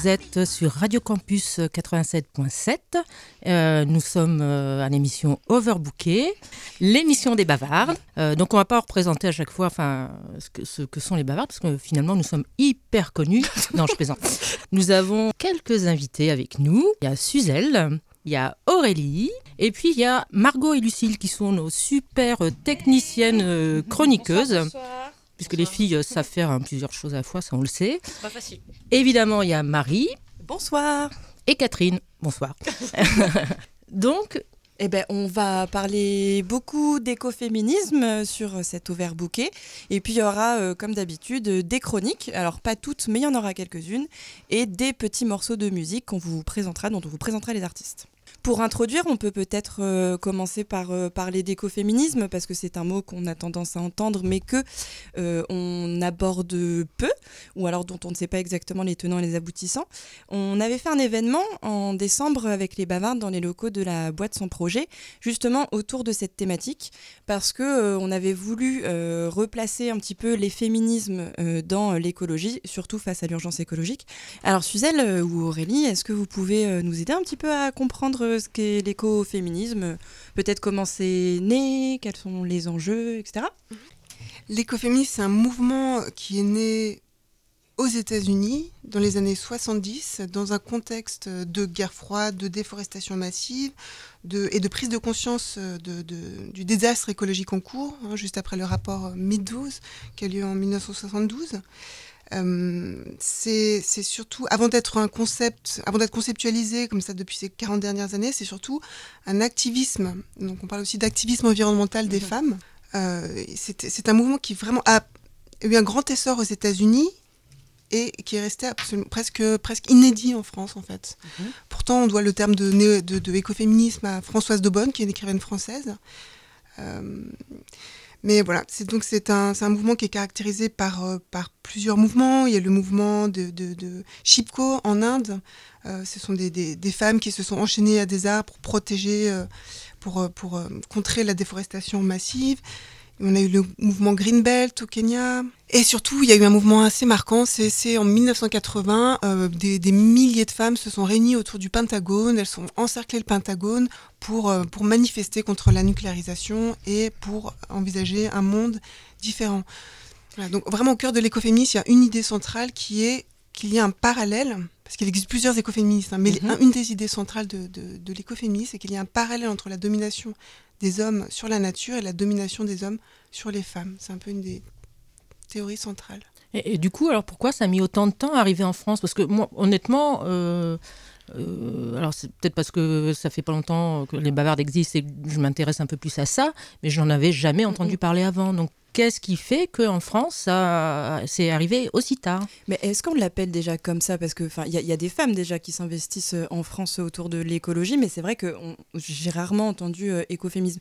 Vous êtes sur Radio Campus 87.7. Euh, nous sommes euh, à l'émission Overbooké, l'émission des bavardes. Euh, donc on va pas représenter à chaque fois enfin, ce, que, ce que sont les bavardes, parce que finalement nous sommes hyper connus. non, je plaisante. Nous avons quelques invités avec nous. Il y a Suzelle, il y a Aurélie, et puis il y a Margot et Lucille qui sont nos super techniciennes chroniqueuses. Bonsoir, Puisque les filles euh, savent faire hein, plusieurs choses à la fois, ça on le sait. Pas facile. Évidemment, il y a Marie Bonsoir. et Catherine. Bonsoir. Donc, Eh ben, on va parler beaucoup d'écoféminisme sur cet ouvert bouquet. Et puis, il y aura, euh, comme d'habitude, des chroniques. Alors, pas toutes, mais il y en aura quelques-unes. Et des petits morceaux de musique qu'on vous présentera, dont on vous présentera les artistes. Pour introduire, on peut peut-être euh, commencer par euh, parler d'écoféminisme, parce que c'est un mot qu'on a tendance à entendre, mais que euh, on aborde peu, ou alors dont on ne sait pas exactement les tenants et les aboutissants. On avait fait un événement en décembre avec les bavardes dans les locaux de la boîte Sans Projet, justement autour de cette thématique, parce que on avait voulu replacer un petit peu les féminismes dans l'écologie, surtout face à l'urgence écologique. Alors Suzelle ou Aurélie, est-ce que vous pouvez nous aider un petit peu à comprendre ce qu'est l'écoféminisme Peut-être comment c'est né, quels sont les enjeux, etc. L'écoféminisme, c'est un mouvement qui est né aux États-Unis dans les années 70, dans un contexte de guerre froide, de déforestation massive de, et de prise de conscience de- du désastre écologique en cours, hein, juste après le rapport Meadows qui a lieu en 1972. Euh, c'est surtout, avant d'être un concept, avant d'être conceptualisé comme ça depuis ces 40 dernières années, c'est surtout un activisme. Donc on parle aussi d'activisme environnemental des Mhm. femmes. Euh, c'est un mouvement qui vraiment a eu un grand essor aux États-Unis et qui est resté presque presque inédit en France en fait. Mhm. Pourtant, on doit le terme de, néo- de, de écoféminisme à Françoise Daubonne, qui est une écrivaine française. Euh, mais voilà, c'est donc c'est un, un mouvement qui est caractérisé par, euh, par plusieurs mouvements. Il y a le mouvement de, de, de Chipko en Inde. Euh, ce sont des, des, femmes qui se sont enchaînées à des arbres pour protéger, euh, pour, pour contrer la déforestation massive. On a eu le mouvement Greenbelt au Kenya. Et surtout, il y a eu un mouvement assez marquant. C'est en 1980, euh, des, des milliers de femmes se sont réunies autour du Pentagone. Elles sont encerclées le Pentagone pour, euh, pour manifester contre la nucléarisation et pour envisager un monde différent. Voilà, donc vraiment au cœur de l'écoféminisme, il y a une idée centrale qui est qu'il y a un parallèle, parce qu'il existe plusieurs écoféministes, hein, mais Mhm. un- une des idées centrales de, de, de l'écoféminisme, c'est qu'il y a un parallèle entre la domination des hommes sur la nature et la domination des hommes sur les femmes. C'est un peu une des théories centrales. et, et du coup, alors pourquoi ça a mis autant de temps à arriver en France? Parce que moi, honnêtement, euh, euh, alors c'est peut-être parce que ça fait pas longtemps que les bavardes existent et que je m'intéresse un peu plus à ça, mais j'en avais jamais entendu parler avant. Donc qu'est-ce qui fait qu'en France, ça c'est arrivé aussi tard? Mais est-ce qu'on l'appelle déjà comme ça? Parce que enfin, il y, a- y a des femmes déjà qui s'investissent euh, en France autour de l'écologie, mais c'est vrai que j'ai rarement entendu euh, écoféminisme.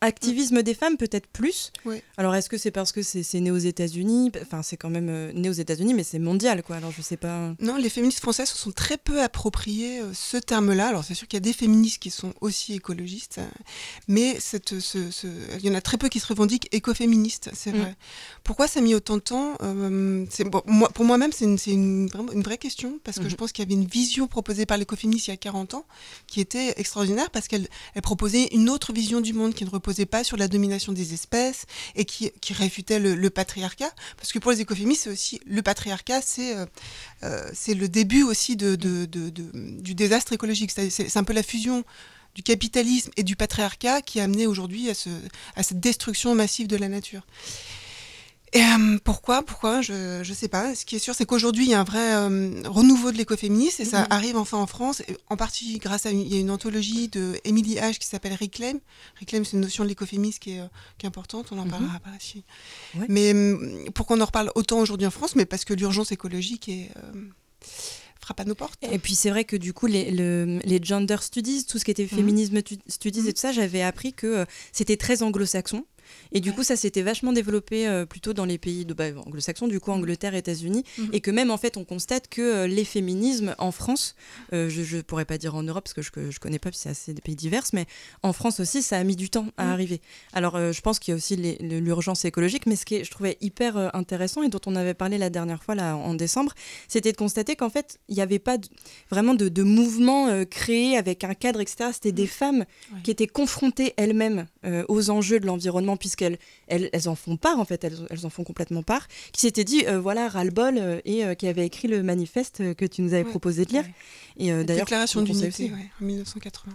Activisme des femmes, peut-être plus? Oui. Alors est-ce que c'est parce que c'est né aux États-Unis? Enfin, c'est quand même euh, né aux États-Unis, mais c'est mondial, quoi. Alors je sais pas. Non, les féministes françaises se sont très peu appropriées euh, ce terme-là. Alors c'est sûr qu'il y a des féministes qui sont aussi écologistes, euh, mais cette, ce- ce- il y en a très peu qui se revendiquent écoféministes, c'est Mm. vrai. Pourquoi ça a mis autant de temps Euh, c'est- bon, moi, Pour moi-même, c'est une, vraie question, parce que je pense qu'il y avait une vision proposée par l'écoféministe il y a 40 ans qui était extraordinaire, parce qu'elle elle proposait une autre vision du monde qui ne reposait pas sur la domination des espèces et qui, qui réfutait le, le patriarcat. Parce que pour les écoféministes, c'est aussi le patriarcat, c'est euh, euh, c'est le début aussi de, de- de- de- du désastre écologique. C'est un peu la fusion du capitalisme et du patriarcat qui a amené aujourd'hui à, ce, à cette destruction massive de la nature. Et euh, pourquoi Pourquoi Je ne sais pas. Ce qui est sûr, c'est qu'aujourd'hui, il y a un vrai euh, renouveau de l'écoféminisme et ça Mhm. arrive enfin en France, en partie grâce à une, il y a une anthologie de Emily H qui s'appelle Reclaim. Reclaim, c'est une notion de l'écoféminisme qui est, euh, qui est importante, on en parlera par ici. Ouais. Mais hum, pourquoi on en reparle autant aujourd'hui en France Mais parce que l'urgence écologique est, euh, frappe à nos portes. Et puis c'est vrai que du coup, les, le- les gender studies, tout ce qui était féminisme tu- studies Mhm. et tout ça, j'avais appris que euh, c'était très anglo-saxon. Et du coup, ça s'était vachement développé euh, plutôt dans les pays de, bah, anglo-saxons, du coup Angleterre, États-Unis, Mhm. et que même en fait, on constate que euh, les féminismes en France, euh, je ne pourrais pas dire en Europe parce que je, que je connais pas, puis c'est assez des pays divers, mais en France aussi, ça a mis du temps à Mhm. arriver. Alors, euh, je pense qu'il y a aussi l'urgence écologique, mais ce qui est, je trouvais hyper intéressant et dont on avait parlé la dernière fois là en décembre, c'était de constater qu'en fait, il n'y avait pas de- vraiment de, de mouvement créé avec un cadre, etc. C'était des femmes Ouais. qui étaient confrontées elles-mêmes aux enjeux de l'environnement, puisqu'elles elles, elles en font part, en fait, elles, elles en font complètement part, qui s'étaient dit, euh, voilà, ras-le-bol, euh, et euh, qui avaient écrit le manifeste que tu nous avais Ouais, proposé de lire. ouais. Et La d'ailleurs, Déclaration d'unité ouais, en 1980.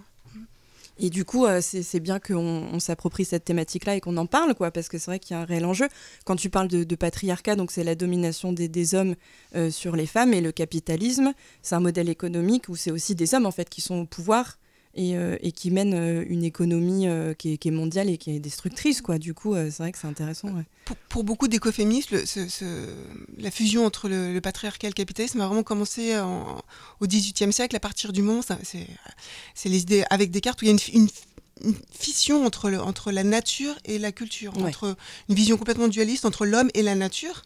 Et du coup, c'est c'est bien qu'on on s'approprie cette thématique-là et qu'on en parle, quoi, parce que c'est vrai qu'il y a un réel enjeu. Quand tu parles de, de patriarcat, donc c'est la domination des, des hommes euh, sur les femmes, et le capitalisme, c'est un modèle économique où c'est aussi des hommes en fait qui sont au pouvoir et, euh, et qui mènent euh, une économie euh, qui, est, qui est mondiale et qui est destructrice, quoi. Du coup, c'est vrai que c'est intéressant. ouais. Pour, pour beaucoup d'écoféministes, le- ce- ce- la fusion entre le, le patriarcat et le capitalisme a vraiment commencé en- au XVIIIe siècle, à partir du moment, c'est c'est les idées avec Descartes, où il y a une, une- une fission entre, le, entre la nature et la culture, Ouais. entre une vision complètement dualiste entre l'homme et la nature.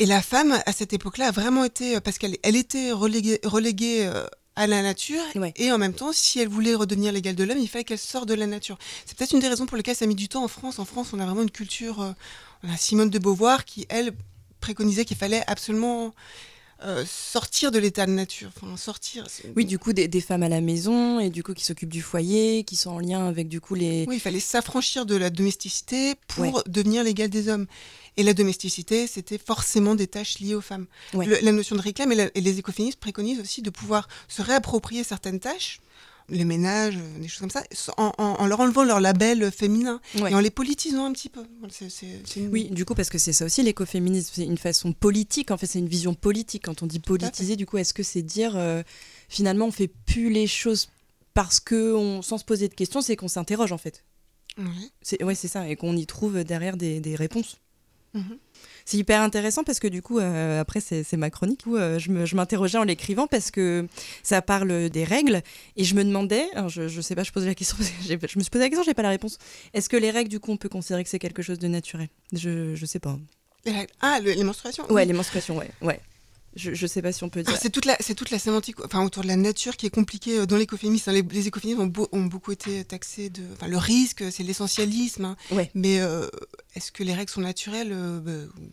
Et la femme, à cette époque-là, a vraiment été, parce qu'elle elle était reléguée, reléguée euh, à la nature, Ouais. et en même temps, si elle voulait redevenir l'égale de l'homme, il fallait qu'elle sorte de la nature. C'est peut-être une des raisons pour lesquelles ça a mis du temps en France. En France, on a vraiment une culture... euh, on a Simone de Beauvoir qui, elle, préconisait qu'il fallait absolument euh, sortir de l'état de nature. Enfin, sortir. Oui, du coup, des, des femmes à la maison et du coup qui s'occupent du foyer, qui sont en lien avec du coup les. Oui, il fallait s'affranchir de la domesticité pour Ouais. devenir l'égal des hommes. Et la domesticité, c'était forcément des tâches liées aux femmes. Ouais. Le- la notion de réclame et, la- et les écoféministes préconisent aussi de pouvoir se réapproprier certaines tâches, le ménage, euh, des choses comme ça, en, en- en leur enlevant leur label féminin Ouais. et en les politisant un petit peu. Une- Oui, du coup, parce que c'est ça aussi l'écoféminisme, c'est une façon politique, en fait, c'est une vision politique. Quand on dit politiser, du coup, est-ce que c'est dire euh, finalement on fait plus les choses parce que on, sans se poser de questions, c'est qu'on s'interroge en fait? Ouais. C'est ouais, ça, et qu'on y trouve derrière des, des réponses. C'est hyper intéressant parce que du coup, euh, après, c'est ma chronique où euh, je m'interrogeais en l'écrivant parce que ça parle des règles et je me demandais, alors je, je sais pas, je posais la question, je me suis posé la question, j'ai pas la réponse. Est-ce que les règles, du coup, on peut considérer que c'est quelque chose de naturel? Je, je sais pas. Les règles- Ah, le- les menstruations Ouais, oui. les menstruations, ouais. ouais. Je, je sais pas si on peut dire. Ah, C'est toute la, c'est toute la sémantique, enfin autour de la nature qui est compliquée euh, dans l'écoféminisme. hein. Les, les écoféministes ont, beau- ont beaucoup été taxés de, enfin le risque, c'est l'essentialisme. hein. Ouais. Mais euh, est-ce que les règles sont naturelles Euh, bah,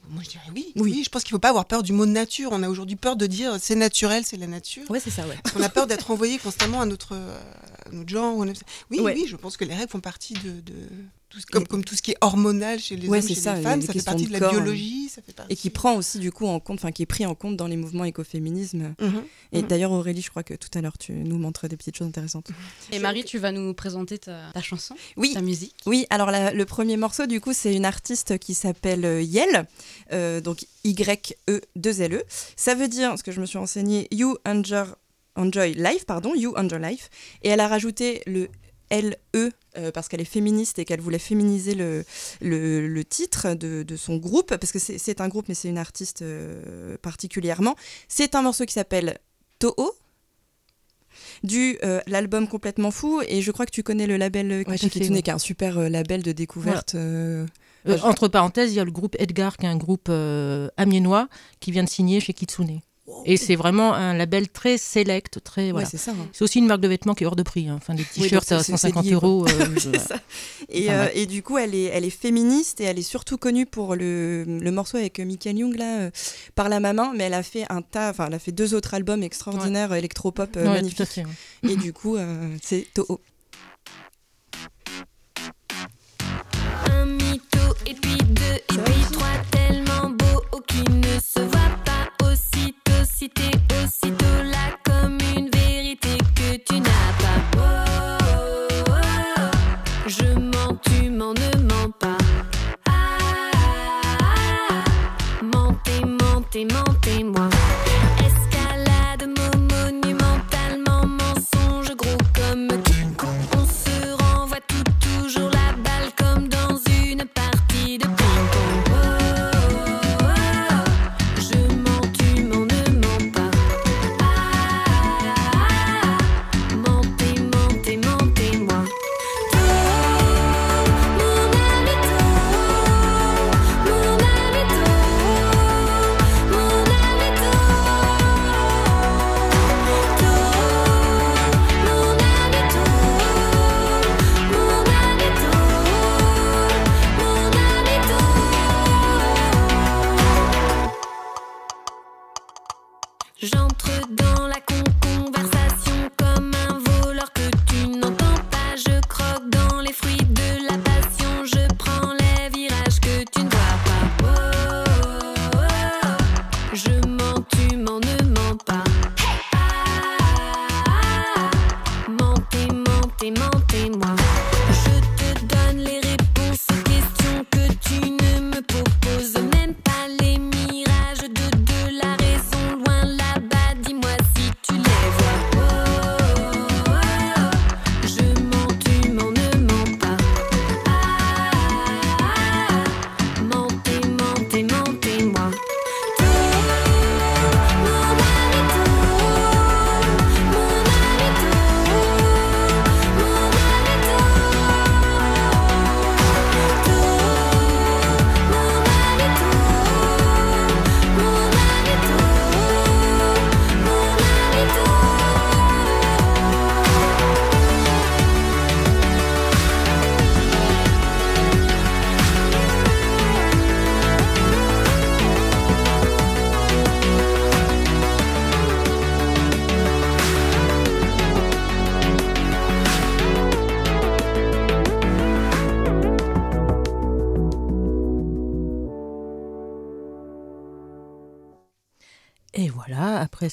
Moi je dirais oui. Oui. Oui. je pense qu'il faut pas avoir peur du mot nature. On a aujourd'hui peur de dire c'est naturel, c'est la nature. Ouais, c'est ça, ouais. On a peur d'être envoyé constamment à notre, à notre genre. Oui, Ouais. oui, je pense que les règles font partie de, de tout ce- comme, comme tout ce qui est hormonal chez les Ouais, hommes, c'est chez ça, les femmes, ça fait partie de de la corps, hein. biologie, ça fait partie. Et qui prend aussi, du coup, en compte, enfin, qui est pris en compte dans les mouvements écoféminisme. Mhm. Et Mhm. d'ailleurs, Aurélie, je crois que tout à l'heure, tu nous montrais des petites choses intéressantes. Et Marie, tu vas nous présenter ta, ta chanson, Oui, ta musique. Oui, alors la- le premier morceau, du coup, c'est une artiste qui s'appelle euh, Yel, euh, donc Y-E-2-L-E. Ça veut dire, ce que je me suis renseigné, You Enjoy, Enjoy Life, pardon, You Enjoy Life. Et elle a rajouté le L-E euh, parce qu'elle est féministe et qu'elle voulait féminiser le, le, le titre de, de son groupe, parce que c'est un groupe, mais c'est une artiste euh, particulièrement. C'est un morceau qui s'appelle Toho. Du euh, l'album complètement fou et je crois que tu connais le label Ouais, qui est un super euh, label de découverte euh, Euh, entre parenthèses, il y a le groupe Edgar, qui est un groupe euh, amiénois, qui vient de signer chez Kitsune. Et c'est vraiment un label très select, très Ouais, voilà. c'est ça. hein. C'est aussi une marque de vêtements qui est hors de prix. hein. Enfin, des Oui, t-shirts donc à c'est- c'est 150 lié, quoi. euros. euh, voilà. Et, Enfin, euh, bref. et du coup, elle est, elle est féministe et elle est surtout connue pour le, le morceau avec euh, Michael Young, là, euh, par la maman, mais elle a fait un tas, enfin, elle a fait deux autres albums extraordinaires, euh, électropop, euh, Ouais, magnifiques. fait. ouais. Et du coup, euh, c'est Toho. Et puis deux, et puis trois, tellement beau, oh, qui ne se voit pas aussitôt, cité aussitôt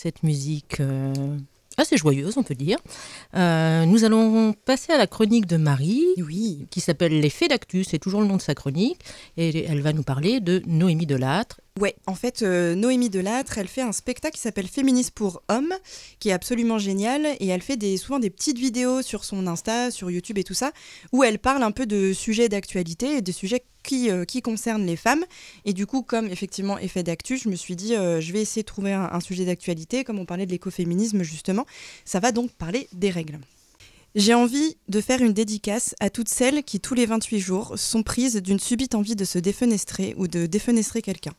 cette musique euh, assez joyeuse, on peut dire, euh, nous allons passer à la chronique de Marie, Oui. qui s'appelle Les faits d'actu, c'est toujours le nom de sa chronique, et elle va nous parler de Noémie Delattre. Ouais, en fait, euh, Noémie Delattre, elle fait un spectacle qui s'appelle Féministe pour hommes, qui est absolument génial, et elle fait des, souvent des petites vidéos sur son Insta, sur YouTube et tout ça, où elle parle un peu de sujets d'actualité et de sujets qui, euh, qui concernent les femmes. Et du coup, comme effectivement effet d'actu, je me suis dit, euh, je vais essayer de trouver un sujet d'actualité, comme on parlait de l'écoféminisme justement, ça va donc parler des règles. J'ai envie de faire une dédicace à toutes celles qui, tous les 28 jours, sont prises d'une subite envie de se défenestrer ou de défenestrer quelqu'un.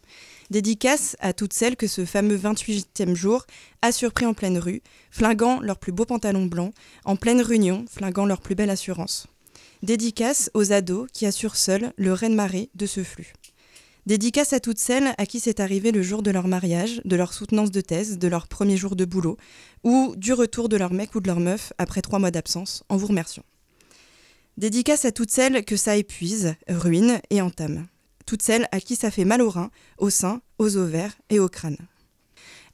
Dédicace à toutes celles que ce fameux 28e jour a surpris en pleine rue, flinguant leurs plus beaux pantalons blancs, en pleine réunion, flinguant leur plus belle assurance. Dédicace aux ados qui assurent seuls le reine-marée de ce flux. Dédicace à toutes celles à qui c'est arrivé le jour de leur mariage, de leur soutenance de thèse, de leur premier jour de boulot, ou du retour de leur mec ou de leur meuf après trois mois d'absence, en vous remerciant. Dédicace à toutes celles que ça épuise, ruine et entame. Toutes celles à qui ça fait mal aux reins, aux seins, aux ovaires et au crâne.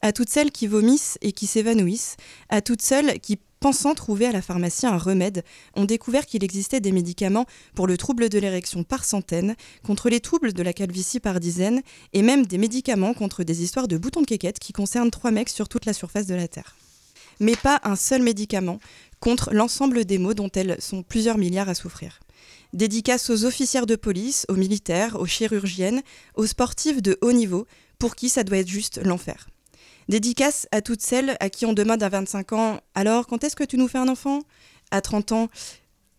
À toutes celles qui vomissent et qui s'évanouissent, à toutes celles qui, pensant trouver à la pharmacie un remède, ont découvert qu'il existait des médicaments pour le trouble de l'érection par centaines, contre les troubles de la calvitie par dizaines, et même des médicaments contre des histoires de boutons de quéquette qui concernent trois mecs sur toute la surface de la Terre. Mais pas un seul médicament contre l'ensemble des maux dont elles sont plusieurs milliards à souffrir. Dédicace aux officières de police, aux militaires, aux chirurgiennes, aux sportifs de haut niveau, pour qui ça doit être juste l'enfer. Dédicace à toutes celles à qui on demande à 25 ans Alors, quand est-ce que tu nous fais un enfant? À 30 ans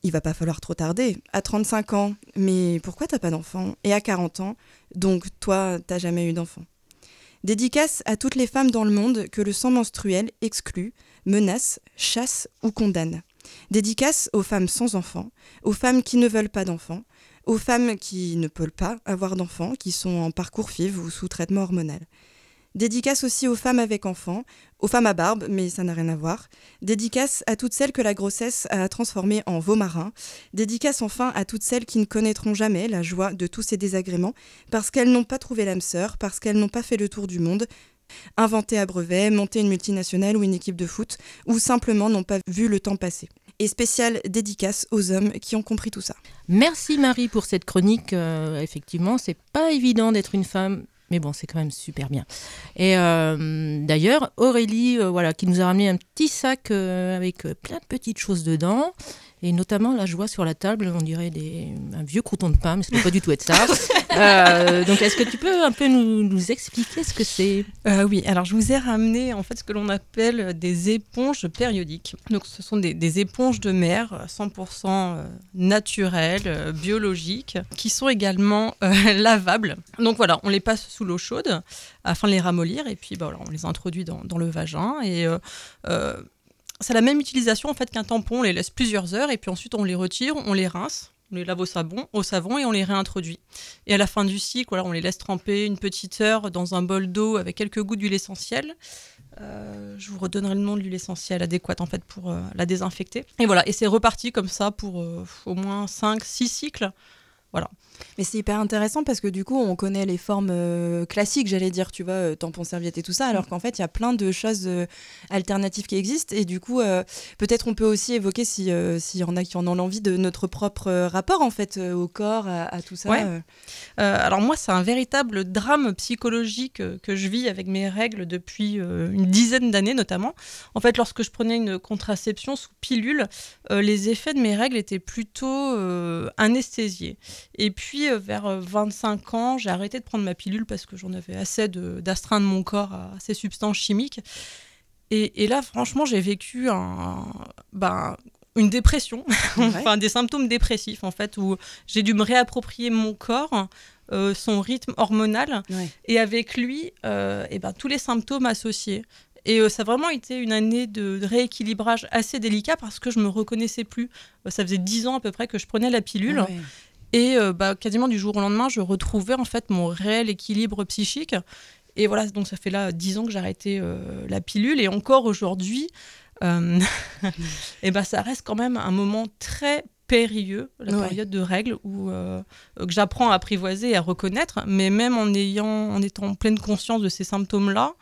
Il va pas falloir trop tarder. À 35 ans Mais pourquoi t'as pas d'enfant? Et à 40 ans Donc, toi, t'as jamais eu d'enfant. Dédicace à toutes les femmes dans le monde que le sang menstruel exclut, menace, chasse ou condamne. Dédicace aux femmes sans enfants, aux femmes qui ne veulent pas d'enfants, aux femmes qui ne peuvent pas avoir d'enfants, qui sont en parcours FIV ou sous traitement hormonal. Dédicace aussi aux femmes avec enfants, aux femmes à barbe, mais ça n'a rien à voir. Dédicace à toutes celles que la grossesse a transformées en veaux marins. Dédicace enfin à toutes celles qui ne connaîtront jamais la joie de tous ces désagréments, parce qu'elles n'ont pas trouvé l'âme sœur, parce qu'elles n'ont pas fait le tour du monde, inventé à brevet, monté une multinationale ou une équipe de foot, ou simplement n'ont pas vu le temps passer. Et spéciale dédicace aux hommes qui ont compris tout ça. Merci Marie pour cette chronique. Euh, effectivement, c'est pas évident d'être une femme. Mais bon, c'est quand même super bien. Et euh, d'ailleurs, Aurélie, euh, voilà, qui nous a ramené un petit sac euh, avec plein de petites choses dedans, et notamment la joie sur la table, on dirait des, un vieux crouton de pain, mais ça ne doit pas du tout être ça. Euh, donc, est-ce que tu peux un peu nous, nous expliquer ce que c'est? Euh, oui, alors je vous ai ramené en fait ce que l'on appelle des éponges périodiques. Donc ce sont des, des éponges de mer euh, 100% euh, naturelles, euh, biologiques, qui sont également euh, lavables. Donc voilà, on les passe sous l'eau chaude afin de les ramollir et puis bah, voilà, on les introduit dans, dans le vagin et c'est la même utilisation en fait qu'un tampon. On les laisse plusieurs heures et puis ensuite on les retire, on les rince. On les lave au savon, au savon et on les réintroduit. Et à la fin du cycle, voilà, on les laisse tremper une petite heure dans un bol d'eau avec quelques gouttes d'huile essentielle. Euh, je vous redonnerai le nom de l'huile essentielle adéquate en fait pour euh, la désinfecter. Et voilà, et c'est reparti comme ça pour euh, au moins 5-6 cycles. Mais c'est hyper intéressant parce que du coup, on connaît les formes euh, classiques, j'allais dire, tu vois, euh, tampon, serviette et tout ça, alors qu'en fait, il y a plein de choses euh, alternatives qui existent. Et du coup, peut-être on peut aussi évoquer, si, s'il y en a qui en ont l'envie, de notre propre rapport, en fait, au corps, à, à tout ça. Ouais. alors moi, c'est un véritable drame psychologique que je vis avec mes règles depuis une dizaine d'années notamment. En fait, lorsque je prenais une contraception sous pilule, les effets de mes règles étaient plutôt anesthésiés. Et puis euh, vers euh, 25 ans, j'ai arrêté de prendre ma pilule parce que j'en avais assez d'astreindre mon corps à ces substances chimiques. Et, et là, franchement, j'ai vécu un, ben, une dépression, enfin des symptômes dépressifs en fait, où j'ai dû me réapproprier mon corps, euh, son rythme hormonal, Ouais. et avec lui, euh, eh ben, tous les symptômes associés. Et euh, ça a vraiment été une année de, rééquilibrage assez délicat parce que je me reconnaissais plus. Euh, ça faisait dix ans à peu près que je prenais la pilule. Ah ouais. Et euh, bah, quasiment du jour au lendemain, je retrouvais en fait mon réel équilibre psychique. Et voilà, donc ça fait là 10 ans que j'ai arrêté euh, la pilule. Et encore aujourd'hui, euh, et ben ça reste quand même un moment très périlleux, la Ouais. période de règles, où, que j'apprends à apprivoiser et à reconnaître. Mais même en, ayant, en étant en pleine conscience de ces symptômes-là,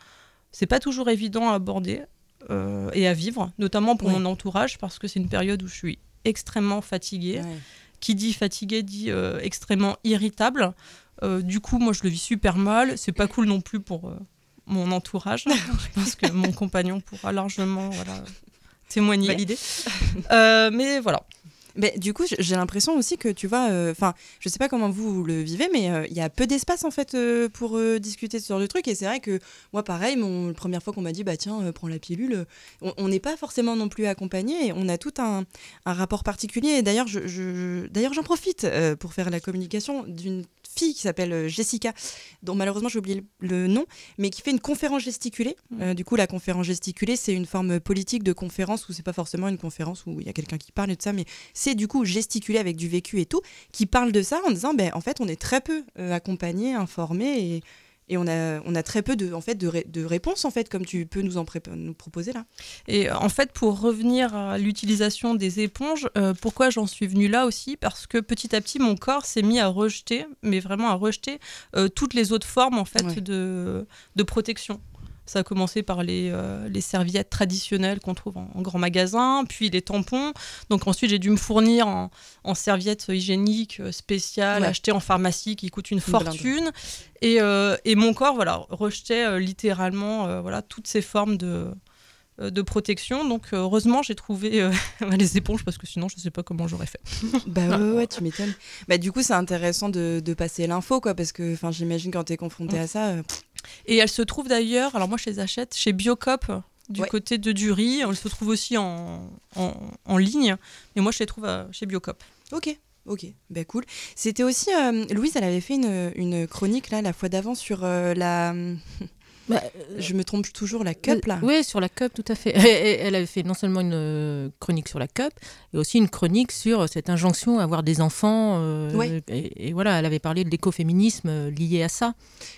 C'est pas toujours évident à aborder et à vivre, notamment pour Ouais. mon entourage, parce que c'est une période où je suis extrêmement fatiguée. Ouais. Qui dit fatigué dit euh, extrêmement irritable. Euh, du coup, moi, je le vis super mal. C'est pas cool non plus pour euh, mon entourage. je pense que mon compagnon pourra largement voilà, témoigner. Validé. Euh, mais voilà. Du coup, j'ai l'impression aussi que tu vois, enfin, je sais pas comment vous le vivez, mais euh, il y a peu d'espace en fait euh, pour euh, discuter de ce genre de trucs. Et c'est vrai que moi, pareil, mon, la première fois qu'on m'a dit, bah tiens, euh, prends la pilule, euh, on- n'est pas forcément non plus accompagné et on a tout un, rapport particulier. D'ailleurs, d'ailleurs, j'en profite euh, pour faire la communication d'une fille qui s'appelle euh, Jessica, dont malheureusement j'ai oublié le, le nom, mais qui fait une conférence gesticulée. Euh, du coup, la conférence gesticulée, c'est une forme politique de conférence où c'est pas forcément une conférence où il y a quelqu'un qui parle et tout ça, mais c'est du coup gesticuler avec du vécu et tout, qui parle de ça en disant, ben, en fait, on est très peu euh, accompagnés, informés et, et on, a, on a très peu de, en fait, de, ré- de réponses, en fait, comme tu peux nous en nous proposer là. Et euh, en fait, pour revenir à l'utilisation des éponges, euh, pourquoi j'en suis venue là aussi? Parce que petit à petit, mon corps s'est mis à rejeter, mais vraiment à rejeter euh, toutes les autres formes en fait Ouais. de, de protection. Ça a commencé par les, euh, les serviettes traditionnelles qu'on trouve en, en grand magasin, puis les tampons. Donc ensuite, j'ai dû me fournir en, en serviettes hygiéniques euh, spéciales, Ouais. achetées en pharmacie, qui coûtent une fortune. Et, euh, et mon corps, voilà, rejetait littéralement voilà, toutes ces formes de, de protection. Donc heureusement, j'ai trouvé euh, les éponges parce que sinon, je ne sais pas comment j'aurais fait. Bah ouais, tu m'étonnes. Bah du coup, c'est intéressant de, de passer l'info, quoi, parce que j'imagine quand tu es confronté à ça. euh, pff, Et elles se trouvent d'ailleurs, alors moi je les achète chez Biocop du Ouais. côté de Dury. Elles se trouvent aussi en, en, en ligne, mais moi je les trouve euh, chez Biocop. ok. Ok, bah cool. C'était aussi, euh, Louise, elle avait fait une, une chronique là la fois d'avant sur euh, la, Bah, je me trompe toujours, la cup là. Oui, sur la cup, tout à fait. Elle avait fait non seulement une euh, chronique sur la cup, et aussi une chronique sur cette injonction à avoir des enfants. euh, Ouais. et, et voilà, elle avait parlé de l'écoféminisme euh, lié à ça.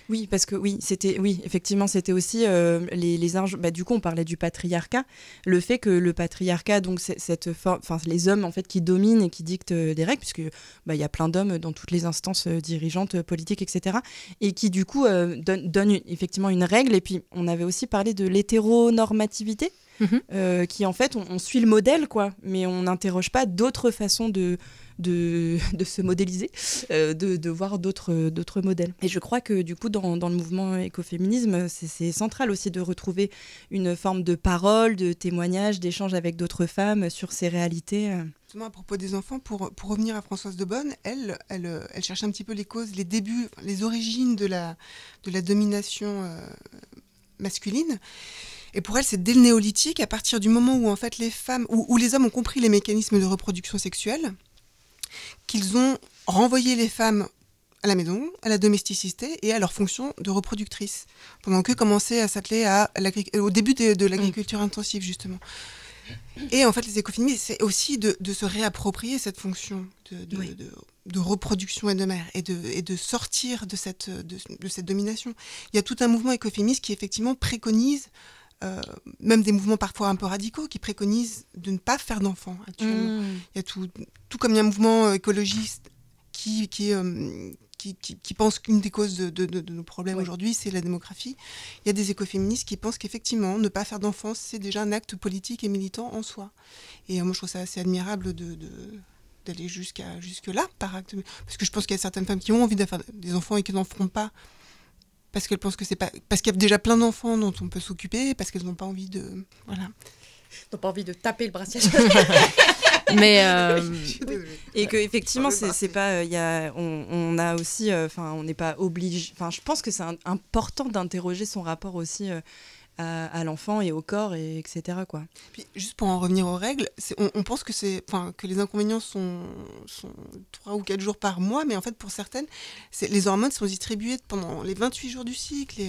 Oui, parce que oui, c'était oui, effectivement, c'était aussi euh, les, les bah, du coup, on parlait du patriarcat, le fait que le patriarcat, donc cette forme, enfin les hommes en fait qui dominent et qui dictent euh, des règles, puisque bah, il y a plein d'hommes dans toutes les instances euh, dirigeantes, euh, politiques, etc. Et qui du coup euh, donnent donnent effectivement une règle. Et puis on avait aussi parlé de l'hétéronormativité. Mhm. euh, qui en fait on, on suit le modèle quoi mais on n'interroge pas d'autres façons de, de, de se modéliser euh, de, de voir d'autres modèles et je crois que du coup dans, dans le mouvement écoféminisme c'est central aussi de retrouver une forme de parole de témoignage d'échange avec d'autres femmes sur ces réalités à propos des enfants, pour, pour revenir à Françoise de Bonne, elle, elle, elle cherche un petit peu les causes, les débuts, les origines de la, de la domination euh, masculine. Et pour elle, c'est dès le néolithique, à partir du moment où en fait les femmes, où, où les hommes ont compris les mécanismes de reproduction sexuelle, qu'ils ont renvoyé les femmes à la maison, à la domesticité et à leur fonction de reproductrice, pendant que commençaient à s'atteler à l'agric- au début de, de l'agriculture intensive justement. Et en fait, les écoféministes, c'est aussi de, de se réapproprier cette fonction de, de, Oui. de- de reproduction et de mère et de, et de sortir de cette, de cette domination. Il y a tout un mouvement écoféministe qui effectivement préconise, euh, même des mouvements parfois un peu radicaux, qui préconisent de ne pas faire d'enfants actuellement. Il y a tout, tout comme il y a un mouvement euh, écologiste qui, qui, euh, qui, qui- qui pense qu'une des causes de, de- de- de nos problèmes Oui. aujourd'hui, c'est la démographie. Il y a des écoféministes qui pensent qu'effectivement, ne pas faire d'enfants, c'est déjà un acte politique et militant en soi. Et euh, moi, je trouve ça assez admirable de- d'aller jusqu'à jusque là par acte parce que je pense qu'il y a certaines femmes qui ont envie de faire des enfants et qui n'en feront pas parce qu'elles pensent que c'est pas parce qu'il y a déjà plein d'enfants dont on peut s'occuper parce qu'elles n'ont pas envie de voilà T'as pas envie de taper le brassière Mais euh. Et que effectivement, c'est c'est pas, il y a, on, on a aussi, enfin, on n'est pas obligé. Enfin, je pense que c'est important d'interroger son rapport aussi euh, à, à l'enfant et au corps et etc. Quoi. Puis, juste pour en revenir aux règles, on, on pense que, les inconvénients sont, sont 3 ou 4 jours par mois, mais en fait, pour certaines, les hormones sont distribuées pendant les 28 jours du cycle.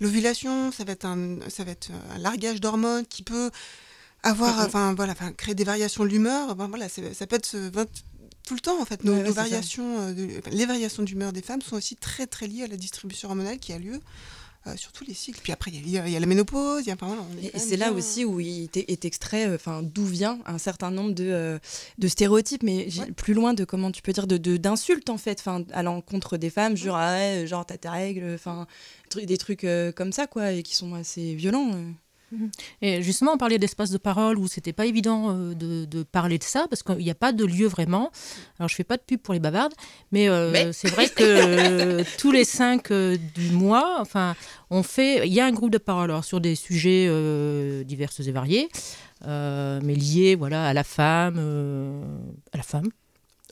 L'ovulation, ça va être un, ça va être un largage d'hormones qui peut avoir, enfin, voilà, créer des variations de l'humeur. Voilà, ça peut être ce 20 tout le temps, en fait. Nos, Ouais, ouais, nos c'est ça. variations, euh, de- les variations d'humeur des femmes sont aussi très, très liées à la distribution hormonale qui a lieu euh, sur tous les cycles. Puis après, il y, a- il y a la ménopause, il y a, Et c'est là aussi où il est, extrait, euh, enfin d'où vient un certain nombre de, euh, de stéréotypes, mais Ouais. plus loin de comment tu peux dire de d'insultes en fait, enfin à l'encontre des femmes, genre ah ouais, genre t'as tes règles, enfin des trucs euh, comme ça quoi, et qui sont assez violents. Euh. Et justement, on parlait d'espace de parole où c'était pas évident euh, de, de parler de ça parce qu'il n'y a pas de lieu vraiment. Alors, je fais pas de pub pour les bavardes, mais, euh, Mais- c'est vrai que euh, tous les cinq euh, du mois, enfin, on fait. Il y a un groupe de parole alors, sur des sujets divers et variés, mais liés, voilà, à la femme, à la femme,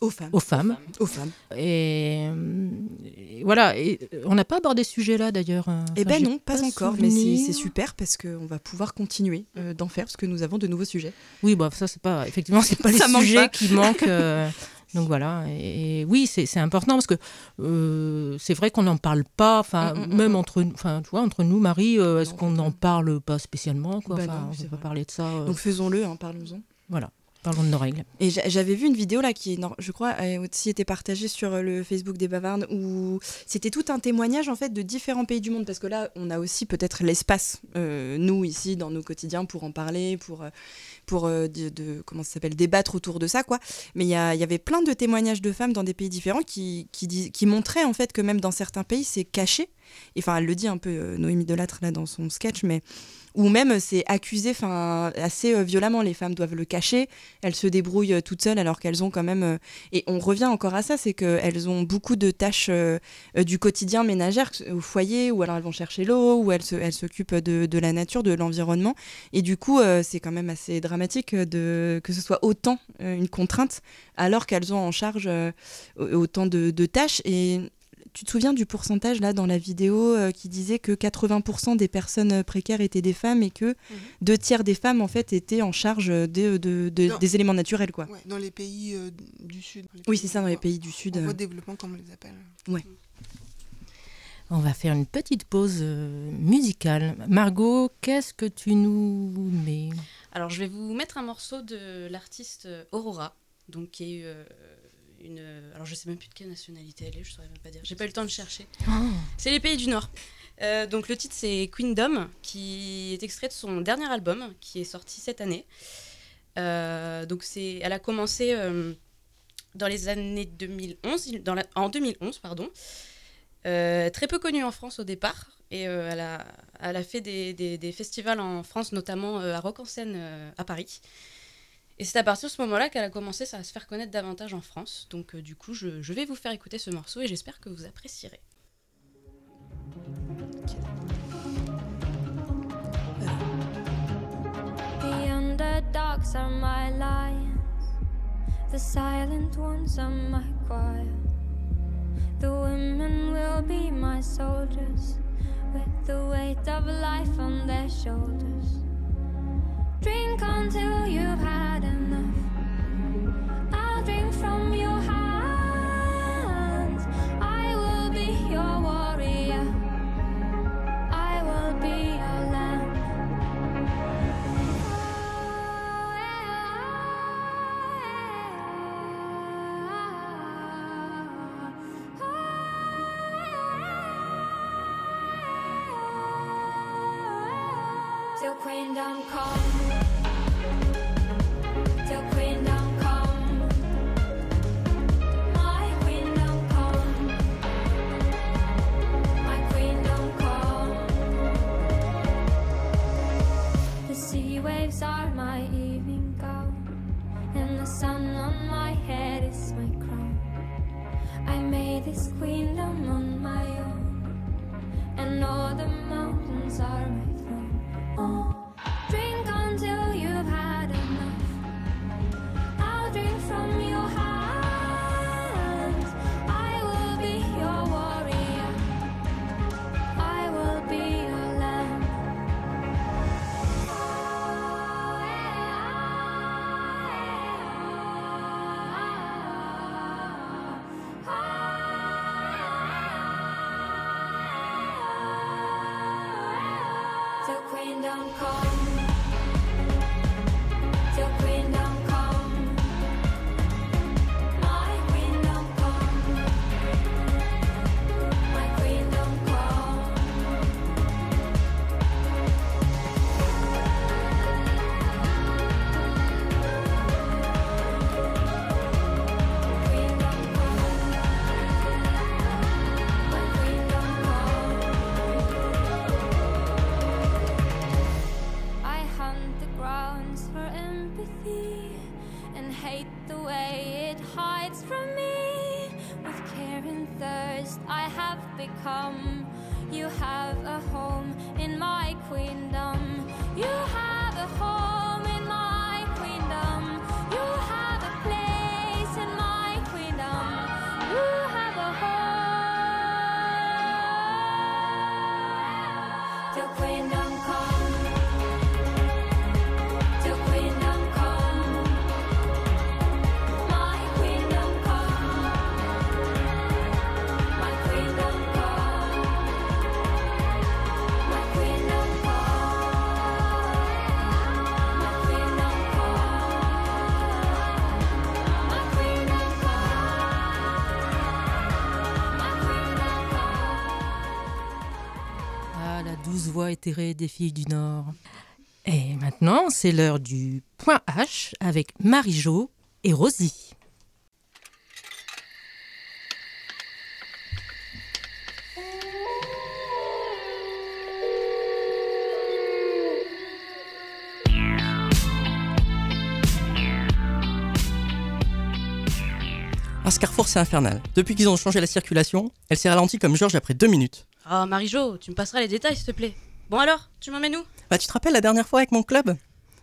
Aux femmes. aux femmes. Aux femmes. Et, euh, et voilà. Et euh, on n'a pas abordé ce sujet-là d'ailleurs. euh, Eh enfin, ben non, pas, encore, mais c'est super parce qu'on va pouvoir continuer euh, d'en faire parce que nous avons de nouveaux sujets. Oui, bah, ça, c'est pas. Effectivement, c'est pas les sujets pas. qui manquent. euh, donc voilà. Et, et oui, c'est important parce que euh, c'est vrai qu'on n'en parle pas. Enfin, Mm, mm, mm, même mm. entre, enfin, tu vois, entre nous, Marie, est-ce qu'on n'en parle pas spécialement quoi? Bah non, on peut pas parler de ça. Donc faisons-le, hein, parlons-en. voilà. De règles. Et j'a- j'avais vu une vidéo là qui, je crois, a aussi été partagée sur euh, le Facebook des Bavardes où c'était tout un témoignage en fait de différents pays du monde parce que là on a aussi peut-être l'espace euh, nous ici dans nos quotidiens pour en parler, pour euh, pour euh, de, comment ça s'appelle débattre autour de ça quoi. Mais il y, y avait plein de témoignages de femmes dans des pays différents qui qui, dis- qui montraient en fait que même dans certains pays c'est caché. Enfin elle le dit un peu euh, Noémie Delattre là dans son sketch mais ou même c'est accusé enfin assez euh, violemment les femmes doivent le cacher elles se débrouillent euh, toutes seules alors qu'elles ont quand même euh, et on revient encore à ça c'est qu'elles ont beaucoup de tâches euh, euh, du quotidien ménagère au foyer ou alors elles vont chercher l'eau ou elles s'occupent de, de la nature de l'environnement et du coup euh, c'est quand même assez dramatique euh, de que ce soit autant euh, une contrainte alors qu'elles ont en charge euh, autant de, de tâches et tu te souviens du pourcentage là dans la vidéo euh, qui disait que 80% des personnes précaires étaient des femmes et que deux tiers des femmes en fait étaient en charge de, de- de- Non. des éléments naturels quoi. Ouais, dans les pays euh, du Sud. Oui c'est ça dans les pays du sud. En euh. voie de développement, comme on les appelle. On va faire une petite pause musicale. Margot, qu'est-ce que tu nous mets? Alors, je vais vous mettre un morceau de l'artiste euh, Aurora, donc qui est euh, une. Alors, je sais même plus de quelle nationalité elle est, je saurais même pas dire. J'ai pas eu le temps de chercher. C'est les pays du Nord. Euh, donc, le titre c'est Queendom, qui est extrait de son dernier album, qui est sorti cette année. Euh, donc, c'est, elle a commencé euh, dans les années 2011, dans la- en 2011, pardon. Euh, très peu connue en France au départ. Et euh, elle, a, fait des, festivals en France, notamment euh, à Rock en Seine euh, à Paris. Et c'est à partir de ce moment-là qu'elle a commencé à se faire connaître davantage en France. Donc du coup, je, vais vous faire écouter ce morceau et j'espère que vous apprécierez. Are my lions. The silent ones are my choir. The women will be my soldiers with the weight of life on their shoulders. Drink until you've had enough. I'll drink from your hands. I will be your warrior. I will be your. Voix éthérée des filles du Nord. Et maintenant, c'est l'heure du point H avec Marie-Jo et Rosie. Ah, ce carrefour, c'est infernal. Depuis qu'ils ont changé la circulation, elle s'est ralentie comme Georges après deux minutes. Ah, Marie-Jo, tu me passeras les détails, s'il te plaît. Bon alors, tu m'emmènes où? Bah, tu te rappelles la dernière fois avec mon club?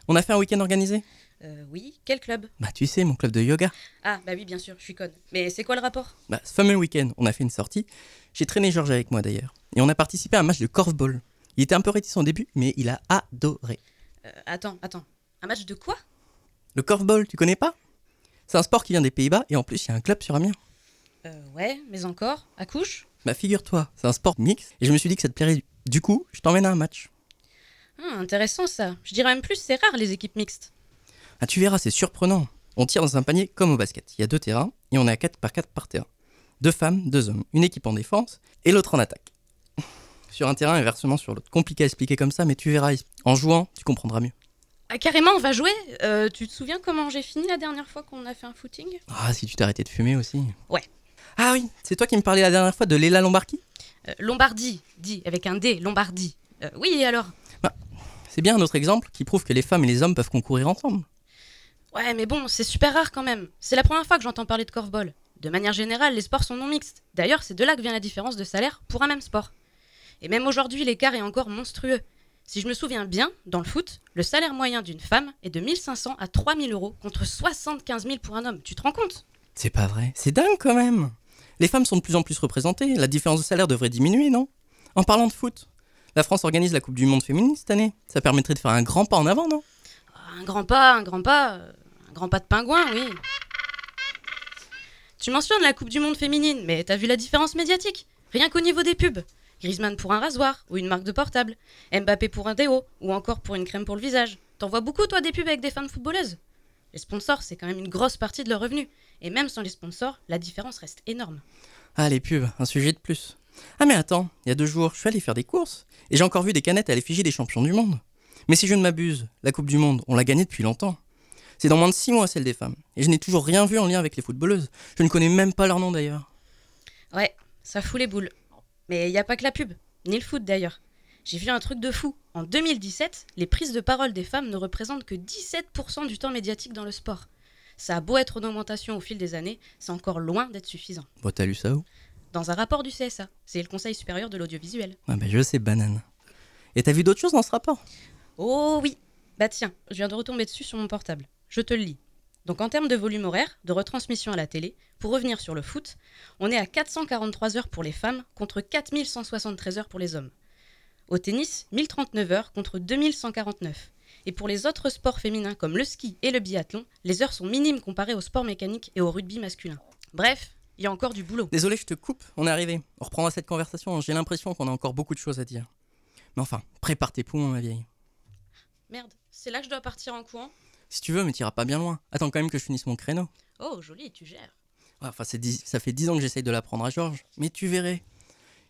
On a fait un week-end organisé Euh, oui, quel club? Bah, tu sais, mon club de yoga. Ah, bah oui, bien sûr, je suis conne. Mais c'est quoi le rapport? Bah, ce fameux week-end, on a fait une sortie. J'ai traîné Georges avec moi d'ailleurs. Et on a participé à un match de korfball. Il était un peu réticent au début, mais il a adoré. Euh, Attends, attends. Un match de quoi? Le korfball, tu connais pas? C'est un sport qui vient des Pays-Bas et en plus, il y a un club sur Amiens. Euh, ouais, mais encore À couche? Bah, figure-toi, c'est un sport mix et je me suis dit que ça te plairait. Du coup, je t'emmène à un match. Ah, intéressant ça. Je dirais même plus, c'est rare les équipes mixtes. Ah, tu verras, c'est surprenant. On tire dans un panier comme au basket. Il y a deux terrains et on est à 4 par 4 par terrain. Deux femmes, deux hommes. Une équipe en défense et l'autre en attaque. Sur un terrain, inversement sur l'autre. Compliqué à expliquer comme ça, mais tu verras. En jouant, tu comprendras mieux. Ah, carrément, on va jouer Euh, Tu te souviens comment j'ai fini la dernière fois qu'on a fait un footing? Ah, si tu arrêté de fumer aussi. Ouais. Ah oui, c'est toi qui me parlais la dernière fois de Léla Lombardi Euh, Lombardie, dit, avec un D, Lombardie. Euh, oui, et alors C'est bien un autre exemple qui prouve que les femmes et les hommes peuvent concourir ensemble. Ouais, mais bon, c'est super rare quand même. C'est la première fois que j'entends parler de korfball. De manière générale, les sports sont non mixtes. D'ailleurs, c'est de là que vient la différence de salaire pour un même sport. Et même aujourd'hui, l'écart est encore monstrueux. Si je me souviens bien, dans le foot, le salaire moyen d'une femme est de 1500 à 3000 euros contre 75 000 pour un homme. Tu te rends compte? C'est pas vrai. C'est dingue quand même. Les femmes sont de plus en plus représentées. La différence de salaire devrait diminuer, non? En parlant de foot, la France organise la Coupe du Monde féminine cette année. Ça permettrait de faire un grand pas en avant, non? Un grand pas, un grand pas, euh, un grand pas de pingouin, oui. Tu mentionnes la Coupe du Monde féminine, mais t'as vu la différence médiatique? Rien qu'au niveau des pubs. Griezmann pour un rasoir ou une marque de portable, Mbappé pour un déo ou encore pour une crème pour le visage. T'en vois beaucoup toi des pubs avec des femmes footballeuses? Les sponsors, c'est quand même une grosse partie de leur revenu. Et même sans les sponsors, la différence reste énorme. Ah, les pubs, un sujet de plus. Ah, mais attends, il y a deux jours, je suis allé faire des courses et j'ai encore vu des canettes à l'effigie des champions du monde. Mais si je ne m'abuse, la Coupe du Monde, on l'a gagnée depuis longtemps. C'est dans moins de six mois celle des femmes. Et je n'ai toujours rien vu en lien avec les footballeuses. Je ne connais même pas leur nom d'ailleurs. Ouais, ça fout les boules. Mais il n'y a pas que la pub, ni le foot d'ailleurs. J'ai vu un truc de fou. En 2017, les prises de parole des femmes ne représentent que 17% du temps médiatique dans le sport. Ça a beau être en augmentation au fil des années, c'est encore loin d'être suffisant. Bon, t'as lu ça où? Dans un rapport du CSA, c'est le Conseil supérieur de l'audiovisuel. Ah, bah je sais, banane. Et t'as vu d'autres choses dans ce rapport? Oh oui Bah tiens, je viens de retomber dessus sur mon portable. Je te le lis. Donc en termes de volume horaire, de retransmission à la télé, pour revenir sur le foot, on est à 443 heures pour les femmes contre 4173 heures pour les hommes. Au tennis, 1039 heures contre 2149. Et pour les autres sports féminins comme le ski et le biathlon, les heures sont minimes comparées au sport mécanique et au rugby masculin. Bref, il y a encore du boulot. Désolé, je te coupe, on est arrivé. On reprendra cette conversation, j'ai l'impression qu'on a encore beaucoup de choses à dire. Mais enfin, prépare tes poumons, ma vieille. Merde, c'est là que je dois partir en courant Si tu veux, mais t'iras pas bien loin. Attends quand même que je finisse mon créneau. Oh, joli, tu gères. Enfin, ça fait dix ans que j'essaye de l'apprendre à Georges, mais tu verrais.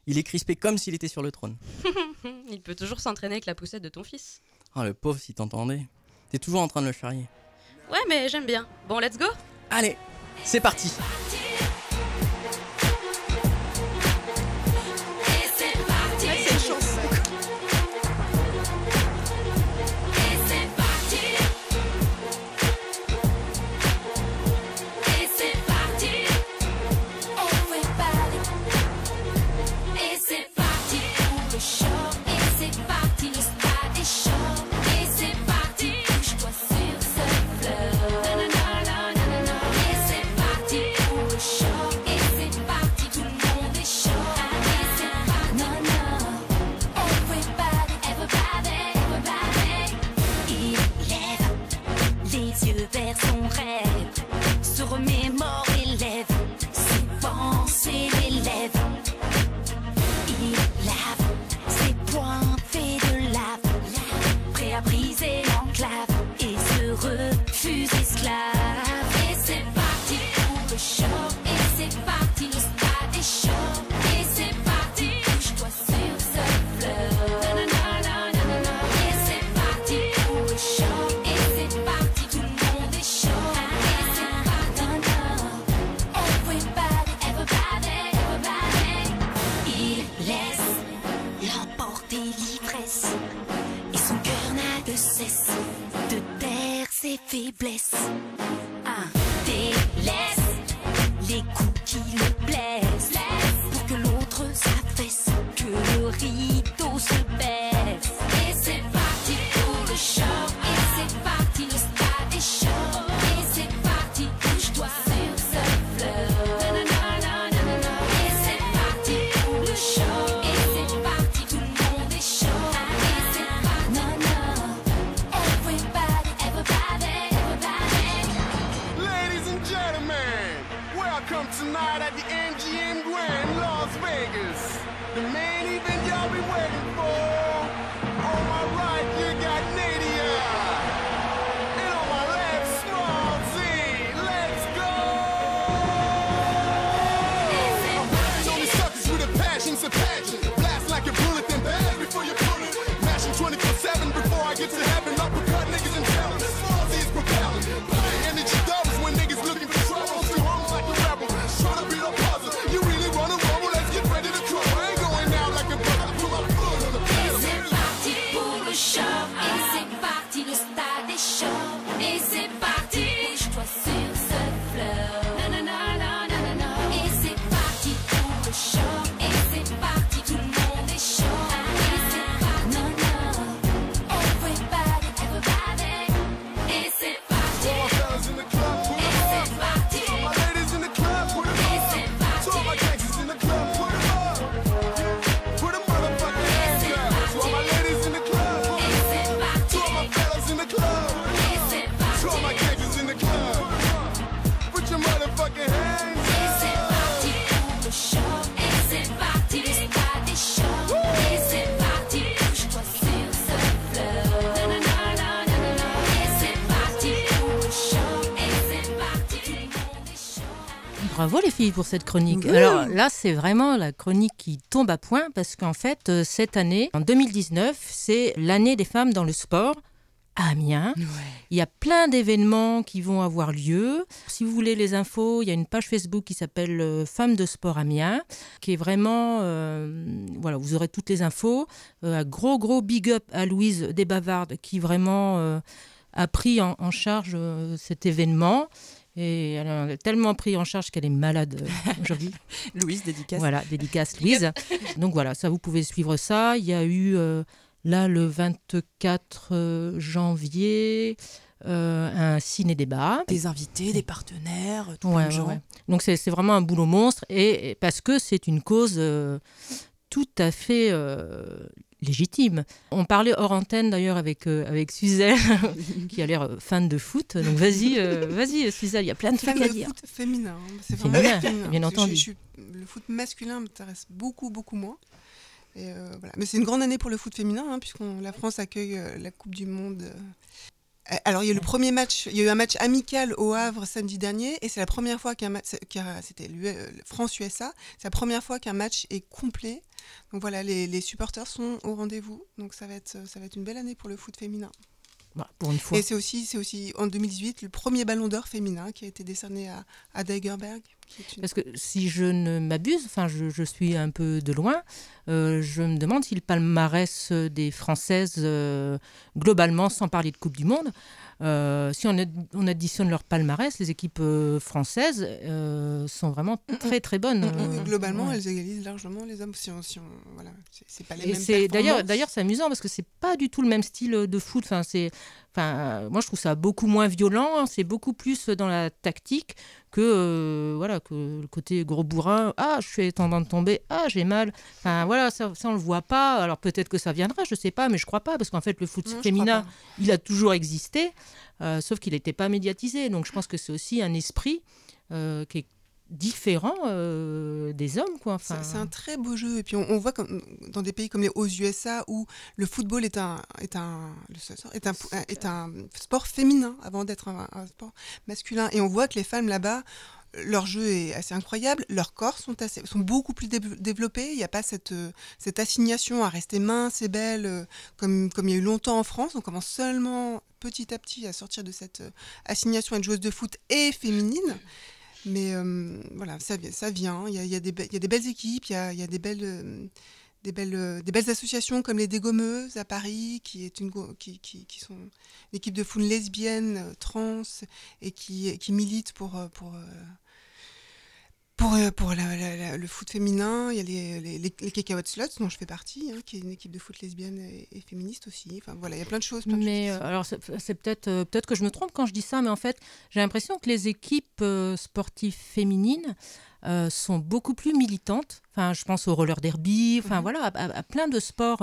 Il est crispé comme s'il était sur le trône. Il peut toujours s'entraîner avec la poussette de ton fils. Ah, le pauvre, si t'entendais. T'es toujours en train de le charrier. Ouais, mais j'aime bien. Bon, let's go Allez, c'est parti Bravo les filles pour cette chronique? Alors là, c'est vraiment la chronique qui tombe à point parce qu'en fait, euh, cette année, en 2019, c'est l'année des femmes dans le sport à Amiens. Il y a plein d'événements qui vont avoir lieu. Si vous voulez les infos, il y a une page Facebook qui s'appelle euh, Femmes de sport Amiens, qui est vraiment, euh, voilà, vous aurez toutes les infos. Euh, un gros gros big up à Louise Desbavardes qui vraiment euh, a pris en, en charge cet événement. Et elle a tellement pris en charge qu'elle est malade euh, aujourd'hui. Louise, dédicace. Voilà, dédicace Louise. Donc voilà, ça vous pouvez suivre ça. Il y a eu euh, là le 24 euh, janvier euh, un ciné-débat. Des invités, des partenaires, tout Ouais, plein de ouais, gens. ouais. Donc c'est c'est vraiment un boulot monstre et, et parce que c'est une cause euh, tout à fait euh, légitime. On parlait hors antenne d'ailleurs avec, euh, avec Suzelle qui a l'air euh, fan de foot. Donc vas-y, euh, vas-y Suzelle, il y a plein de trucs à dire. foot féminin. hein. C'est Féminin, vraiment féminin. bien je- entendu. je le foot masculin m'intéresse beaucoup, beaucoup moins. Et euh, voilà. Mais c'est une grande année pour le foot féminin, hein, puisque la France accueille la Coupe du Monde. Alors, il y a eu le premier match, il y a eu un match amical au Havre samedi dernier, et c'est la première fois qu'un match, c'était euh, France-USA, c'est la première fois qu'un match est complet. Donc voilà, les, les supporters sont au rendez-vous, donc ça va, être, ça va être une belle année pour le foot féminin. Bah, pour une fois. Et c'est aussi, c'est aussi en 2018 le premier ballon d'or féminin qui a été décerné à, à. Une... Parce que si je ne m'abuse, enfin je, je suis un peu de loin, euh, je me demande si le palmarès des Françaises, euh, globalement, sans parler de Coupe du Monde, euh, si on, ad- on additionne leur palmarès, les équipes françaises sont vraiment très très bonnes. Globalement, ouais. elles égalisent largement les hommes. Si on, si on- voilà, c'est- pas les Et d'ailleurs c'est amusant parce que c'est pas du tout le même style de foot. Enfin c'est enfin euh, moi je trouve ça beaucoup moins violent. C'est beaucoup plus dans la tactique que euh, voilà que le côté gros bourrin. Ah je suis tendance de tomber. Ah j'ai mal. Enfin voilà ça, ça on le voit pas. Alors peut-être que ça viendra, je sais pas, mais je crois pas parce qu'en fait le foot Non, féminin il a toujours existé, euh, sauf qu'il n'était pas médiatisé. Donc je pense que c'est aussi un esprit euh, qui est différent euh, des hommes quoi. C'est Enfin, c'est un très beau jeu. Et puis on, on voit comme, dans des pays comme les aux USA où le football est un, est un, est un, est un sport féminin avant d'être un, un sport masculin. Et on voit que les femmes là-bas, leur jeu est assez incroyable, leurs corps sont, assez, sont beaucoup plus dé- développés. Il n'y a pas cette, euh, cette assignation à rester mince et belle euh, comme, comme il y a eu longtemps en France. On commence seulement petit à petit à sortir de cette assignation à être joueuse de foot et féminine. Mais euh, voilà, ça, vi- ça vient. Il y a, y a y a des belles équipes, il y a, y a des, belles, euh, des, belles, euh, des belles associations comme les Dégommeuses à Paris, qui, est une, qui, qui, sont une équipe de foot lesbienne, euh, trans, et qui, qui milite pour, pour, euh, pour la- la- la- le foot féminin. Il y a les, les, les, les Cacahuètes Sluts, dont je fais partie, hein, qui est une équipe de foot lesbienne et, et féministe aussi. Enfin voilà, il y a plein de choses. plein de Mais choses euh, alors c'est peut-être euh, peut-être que je me trompe quand je dis ça, mais en fait j'ai l'impression que les équipes euh, sportives féminines sont beaucoup plus militantes. Enfin, je pense au roller derby, enfin Mhm. voilà, à, à- à plein de sports.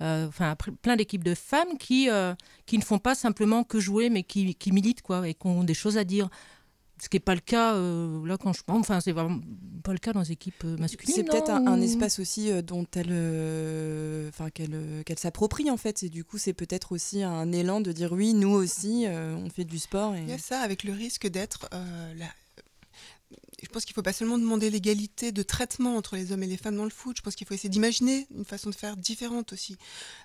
Enfin, plein d'équipes de femmes qui, qui ne font pas simplement que jouer, mais qui, qui militent, quoi, et qui ont des choses à dire. Ce qui n'est pas le cas euh, là quand je pense. Enfin, c'est vraiment pas le cas dans les équipes euh, masculines. C'est peut-être un, espace aussi euh, dont elle, euh, enfin qu'elle, euh, qu'elle s'approprie en fait. Et du coup, c'est peut-être aussi un élan de dire oui, nous aussi, euh, on fait du sport. Et... Il y a ça avec le risque d'être. euh, la- Je pense qu'il ne faut pas seulement demander l'égalité de traitement entre les hommes et les femmes dans le foot. Je pense qu'il faut essayer d'imaginer une façon de faire différente aussi.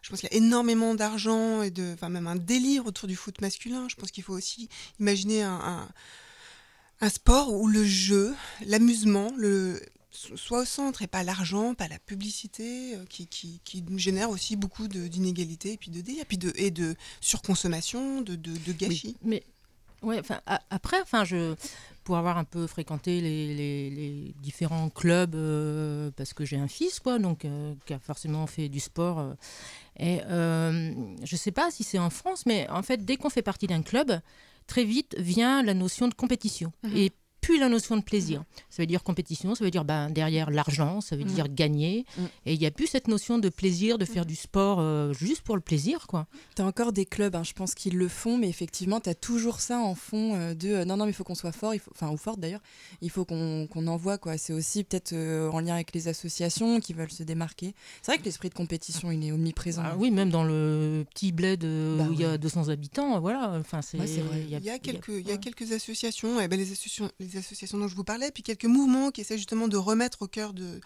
Je pense qu'il y a énormément d'argent et de, enfin même un délire autour du foot masculin. Je pense qu'il faut aussi imaginer un, un, un sport où le jeu, l'amusement, le soit au centre et pas l'argent, pas la publicité, euh, qui, qui, génère aussi beaucoup d'inégalités et puis de délire, puis de, et de surconsommation, de, de, de gâchis. Mais ouais, enfin après, enfin je pour avoir un peu fréquenté les, les- les différents clubs euh, parce que j'ai un fils quoi, donc euh, qui a forcément fait du sport. euh, et je sais pas si c'est en France, mais en fait dès qu'on fait partie d'un club, très vite vient la notion de compétition Mhm. et puis la notion de plaisir. Ça veut dire compétition, ça veut dire ben, derrière l'argent, ça veut Mhm. dire gagner. Mhm. Et il n'y a plus cette notion de plaisir, de faire du sport euh, juste pour le plaisir. quoi. T'as encore des clubs, hein, je pense qu'ils le font, mais effectivement, t'as toujours ça en fond euh, de euh, non, non, mais il faut qu'on soit fort, il faut, enfin, ou forte d'ailleurs, il faut qu'on qu'on envoie, quoi. C'est aussi peut-être en lien avec les associations qui veulent se démarquer. C'est vrai que l'esprit de compétition, il est omniprésent. Ah oui, même dans le petit bled Bah où il y a oui. 200 habitants, voilà. Enfin, c'est. Ouais. Il y a quelques, il y a quelques associations, eh ben, les associations, les associations dont je vous parlais, puis quelques mouvements qui essaient justement de remettre au cœur de,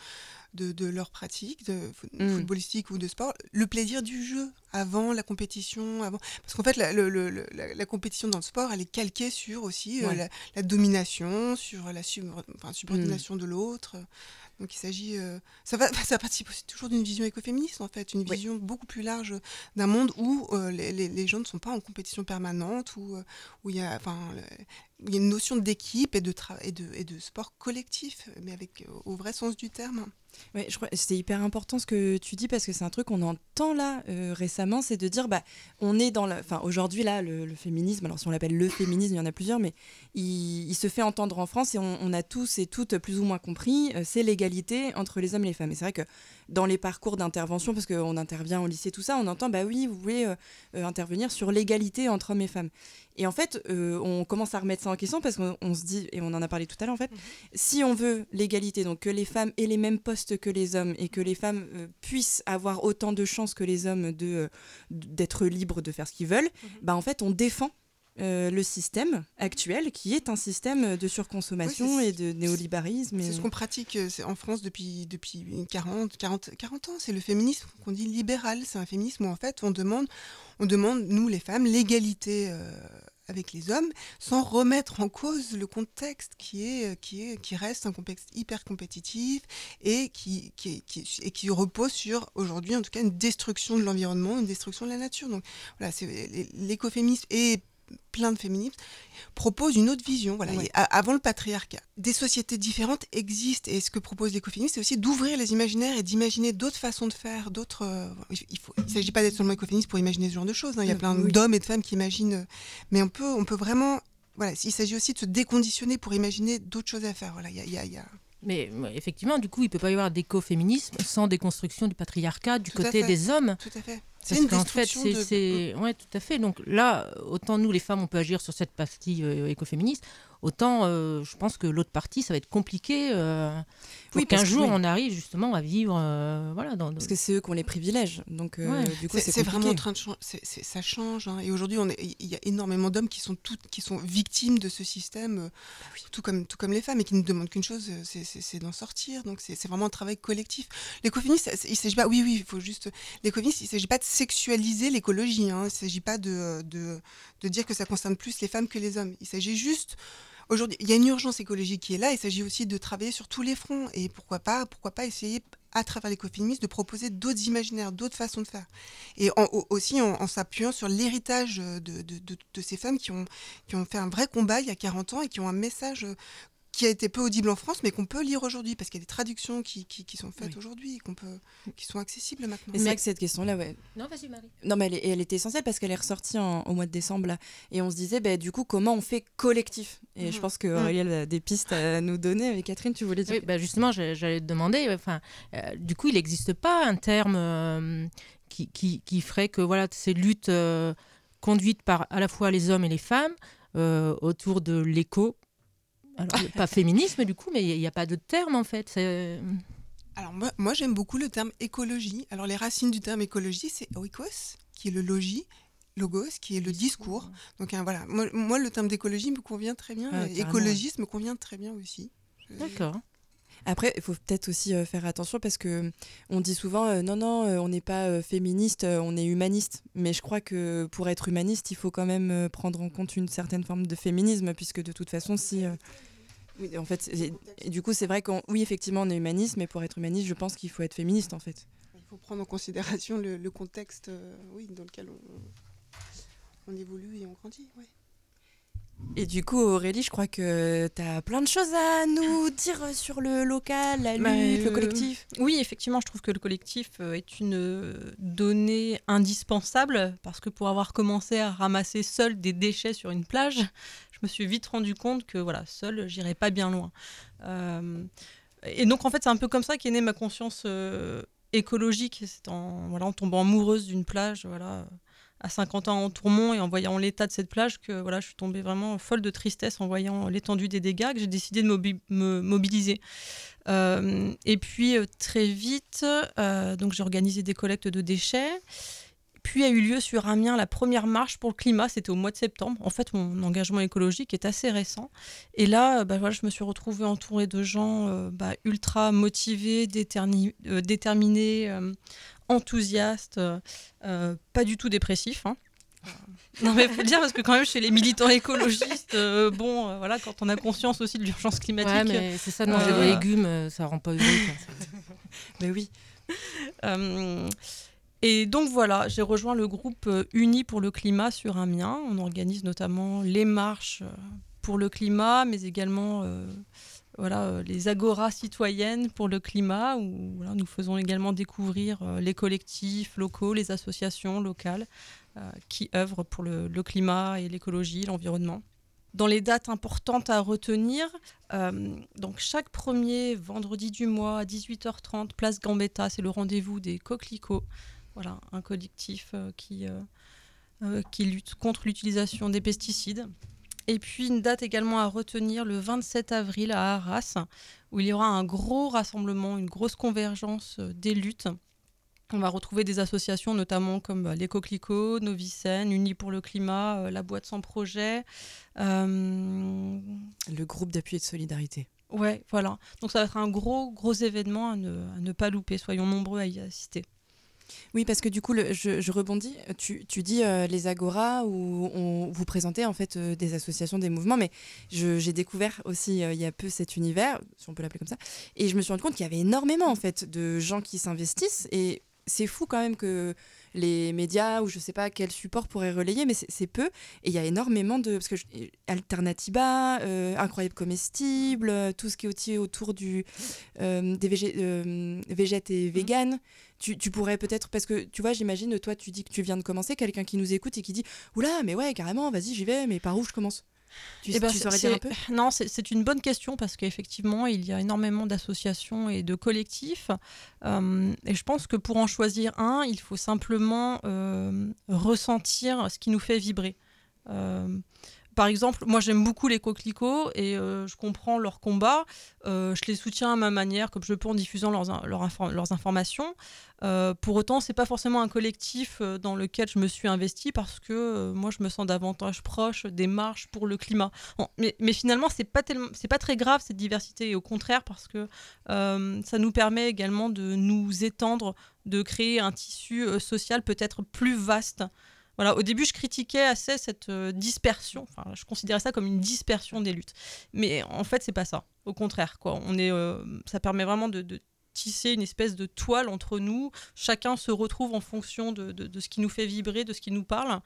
de, de leur pratique, de foot- Mm. footballistique ou de sport, le plaisir du jeu avant la compétition, avant. Parce qu'en fait, la, le- le- le- la, la compétition dans le sport, elle est calquée sur aussi euh, Ouais. la, la domination, sur la sub- enfin, subordination de l'autre. Donc il s'agit, euh, ça va, ça participe aussi toujours d'une vision écoféministe en fait, une Oui. vision beaucoup plus large d'un monde où euh, les, les- les gens ne sont pas en compétition permanente, où, où il y a, enfin, il y a une notion d'équipe et de, et, de, et de sport collectif, mais avec euh, au vrai sens du terme. Ouais, je crois c'est hyper important ce que tu dis parce que c'est un truc qu'on entend là euh, récemment, c'est de dire bah on est dans la, enfin aujourd'hui là le, le féminisme, alors si on l'appelle le féminisme, il y en a plusieurs, mais il, il se fait entendre en France et on, on a tous et toutes plus ou moins compris, euh, c'est l'égalité entre les hommes et les femmes. Et c'est vrai que dans les parcours d'intervention, parce qu'on intervient au lycée tout ça, on entend bah oui vous voulez euh, intervenir sur l'égalité entre hommes et femmes. Et en fait euh, on commence à remettre ça en question parce qu'on on se dit et on en a parlé tout à l'heure en fait si on veut l'égalité, donc que les femmes aient les mêmes postes que les hommes et que les femmes euh, puissent avoir autant de chances que les hommes de euh, d'être libres de faire ce qu'ils veulent, bah en fait on défend euh, le système actuel qui est un système de surconsommation Oui, et de néolibéralisme. C'est et- ce qu'on pratique en France depuis, depuis 40, 40, 40 ans. C'est le féminisme qu'on dit libéral. C'est un féminisme où en fait on demande, on demande nous les femmes, l'égalité euh, avec les hommes, sans remettre en cause le contexte qui est, qui est, qui reste un contexte hyper compétitif et qui, qui, qui- et qui repose sur aujourd'hui en tout cas une destruction de l'environnement, une destruction de la nature. Donc voilà, l'écoféminisme et plein de féminismes proposent une autre vision. Voilà. Ouais. Et a- avant le patriarcat, des sociétés différentes existent et ce que propose l'écoféminisme, c'est aussi d'ouvrir les imaginaires et d'imaginer d'autres façons de faire, d'autres. euh, il faut, il s'agit pas d'être seulement écoféministe pour imaginer ce genre de choses. hein. Il y a Mm, plein oui. d'hommes et de femmes qui imaginent, euh, mais on peut, on peut vraiment. Voilà, il s'agit aussi de se déconditionner pour imaginer d'autres choses à faire. Voilà, il y a- y a- il y a... Mais effectivement, du coup, il peut pas y avoir d'écoféminisme sans déconstruction du patriarcat du Tout côté des hommes. Tout à fait. Parce C'est une qu'en fait, destruction c'est, de- c'est- ouais, tout à fait. Donc là, autant nous, les femmes, on peut agir sur cette partie euh, écoféministe, autant euh, je pense que l'autre partie, ça va être compliqué euh, pour Oui, qu'un jour, oui. on arrive justement à vivre, euh, voilà, dans. Parce que c'est eux qui ont les privilèges. Donc, euh, Ouais. du coup, C'est vraiment en compliqué. train de changer. ça change. hein. Et aujourd'hui, on est- il y a énormément d'hommes qui sont toutes, qui sont victimes de ce système, euh, Bah tout comme tout comme les femmes, et qui ne demandent qu'une chose, c'est- d'en sortir. Donc c'est c'est vraiment un travail collectif. L'écoféminisme, il s'agit pas. Oui, oui, il faut juste. L'écoféminisme, il s'agit pas de sexualiser l'écologie. Hein. Il s'agit pas de, de de dire que ça concerne plus les femmes que les hommes. Il s'agit juste Aujourd'hui, il y a une urgence écologique qui est là. Il s'agit aussi de travailler sur tous les fronts. Et pourquoi pas, pourquoi pas essayer, à travers l'écoféminisme, de proposer d'autres imaginaires, d'autres façons de faire. Et en- au- aussi en, s'appuyant sur l'héritage de, de- ces femmes qui ont, qui ont fait un vrai combat il y a 40 ans et qui ont un message qui a été peu audible en France, mais qu'on peut lire aujourd'hui, parce qu'il y a des traductions qui, qui- qui sont faites Oui. aujourd'hui, et qu'on peut, qui sont accessibles maintenant. Et c'est vrai que cette question-là, ouais, Non, vas-y, Marie. Non, mais elle, est- elle était essentielle parce qu'elle est ressortie en- au mois de décembre. Là, et on se disait, bah, du coup, comment on fait collectif? Et je Mhm. pense que Aurélie, elle a des pistes à nous donner. Mais Catherine, tu voulais dire Oui, bah justement, j'allais te demander, enfin, euh, du coup, il n'existe pas un terme euh, qui, qui, qui ferait que voilà, ces luttes euh, conduites par à la fois les hommes et les femmes euh, autour de l'éco, Alors, pas féminisme du coup, mais il n'y a pas de terme en fait. c'est- Alors moi, moi, j'aime beaucoup le terme écologie. Alors les racines du terme écologie, c'est oikos, qui est le logis, logos, qui est le discours. Donc hein, voilà, moi, moi, le terme d'écologie me convient très bien. Ah, écologiste me convient très bien aussi. Je- D'accord. Après, il faut peut-être aussi euh, faire attention parce que on dit souvent euh, non, non, euh, on n'est pas euh, féministe, euh, on est humaniste. Mais je crois que pour être humaniste, il faut quand même euh, prendre en compte une certaine forme de féminisme, puisque de toute façon, si. euh, oui, en fait, et, du coup, c'est vrai qu'on, oui, effectivement, on est humaniste, mais pour être humaniste, je pense qu'il faut être féministe, en fait. Il faut prendre en considération le, le contexte euh, oui, dans lequel on, on évolue et on grandit. ouais. Et du coup, Aurélie, je crois que tu as plein de choses à nous dire sur le local, la lutte, Bah, le euh, collectif. Oui, effectivement, je trouve que le collectif euh, est une euh, donnée indispensable parce que pour avoir commencé à ramasser seul des déchets sur une plage, je me suis vite rendu compte que voilà, seul, j'irais pas bien loin. Euh, et donc en fait, c'est un peu comme ça qu'est née ma conscience euh, écologique. C'est en voilà, en tombant amoureuse d'une plage, voilà, à 50 ans en Tourmont et en voyant l'état de cette plage que voilà, je suis tombée vraiment folle de tristesse en voyant l'étendue des dégâts que j'ai décidé de me mobiliser. Euh, et puis très vite, donc j'ai organisé des collectes de déchets. Puis a eu lieu sur Amiens la première marche pour le climat, c'était au mois de septembre. En fait, mon engagement écologique est assez récent. Et là, euh, bah, voilà, je me suis retrouvée entourée de gens euh, bah, ultra motivés, euh, déterminés, euh, enthousiastes, pas du tout dépressifs. hein. Non mais faut le dire parce que quand même chez les militants écologistes, euh, bon euh, voilà quand on a conscience aussi de l'urgence climatique, Ouais, mais c'est ça de manger Euh, des légumes, ça rend pas heureux. Mais oui. Et donc voilà, j'ai rejoint le groupe euh, Uni pour le climat sur Amiens. On organise notamment les marches euh, pour le climat, mais également euh, voilà, les agoras citoyennes pour le climat, où nous faisons également découvrir les collectifs locaux, les associations locales qui œuvrent pour le, climat et l'écologie, l'environnement. Dans les dates importantes à retenir, donc chaque premier vendredi du mois à 18h30, place Gambetta, c'est le rendez-vous des coquelicots. Voilà, un collectif euh, qui, euh, euh, qui lutte contre l'utilisation des pesticides. Et puis une date également à retenir le 27 avril à Arras, où il y aura un gros rassemblement, une grosse convergence des luttes. On va retrouver des associations notamment comme les Coquelicots, Novicène, Unis pour le climat, la Boîte sans projet. Euh, Le groupe d'appui et de solidarité. Ouais, voilà. Donc ça va être un gros, gros événement à ne, à ne pas louper. Soyons nombreux à y assister. Oui, parce que du coup, le- je, je rebondis. Tu, tu dis euh, les agoras où on, vous présentez en fait euh, des associations, des mouvements, mais j'ai découvert aussi euh, il y a peu cet univers, si on peut l'appeler comme ça, et je me suis rendu compte qu'il y avait énormément en fait de gens qui s'investissent et c'est fou quand même que les médias ou je sais pas quel support pourrait relayer, mais c'est peu. Et il y a énormément de. Parce que je- Alternativa, euh, Incroyable Comestible, tout ce qui est aussi autour du, euh, des végé, euh, végètes et véganes. Tu, tu pourrais peut-être. Parce que tu vois, j'imagine, toi, tu dis que tu viens de commencer, quelqu'un qui nous écoute et qui dit Oula, mais ouais, carrément, vas-y, j'y vais, mais par où je commence? Tu, Eh ben, tu saurais dire un peu? Non, c'est- c'est une bonne question parce qu'effectivement, il y a énormément d'associations et de collectifs. Euh, et je pense que pour en choisir un, il faut simplement euh, ressentir ce qui nous fait vibrer. Euh, par exemple, moi j'aime beaucoup les coquelicots et euh, je comprends leur combat. Euh, je les soutiens à ma manière, comme je peux en diffusant leurs, in- leurs, infor- leurs informations. Euh, pour autant, c'est pas forcément un collectif dans lequel je me suis investie parce que moi je me sens davantage proche des marches pour le climat. Mais, finalement, c'est pas pas très grave cette diversité et au contraire parce que ça nous permet également de nous étendre, de créer un tissu social peut-être plus vaste. Voilà, au début, je critiquais assez cette euh, dispersion. Je considérais ça comme une dispersion des luttes. Mais en fait, c'est pas ça. Au contraire, quoi. On est, euh, ça permet vraiment de, tisser une espèce de toile entre nous. Chacun se retrouve en fonction de ce qui nous fait vibrer, de ce qui nous parle.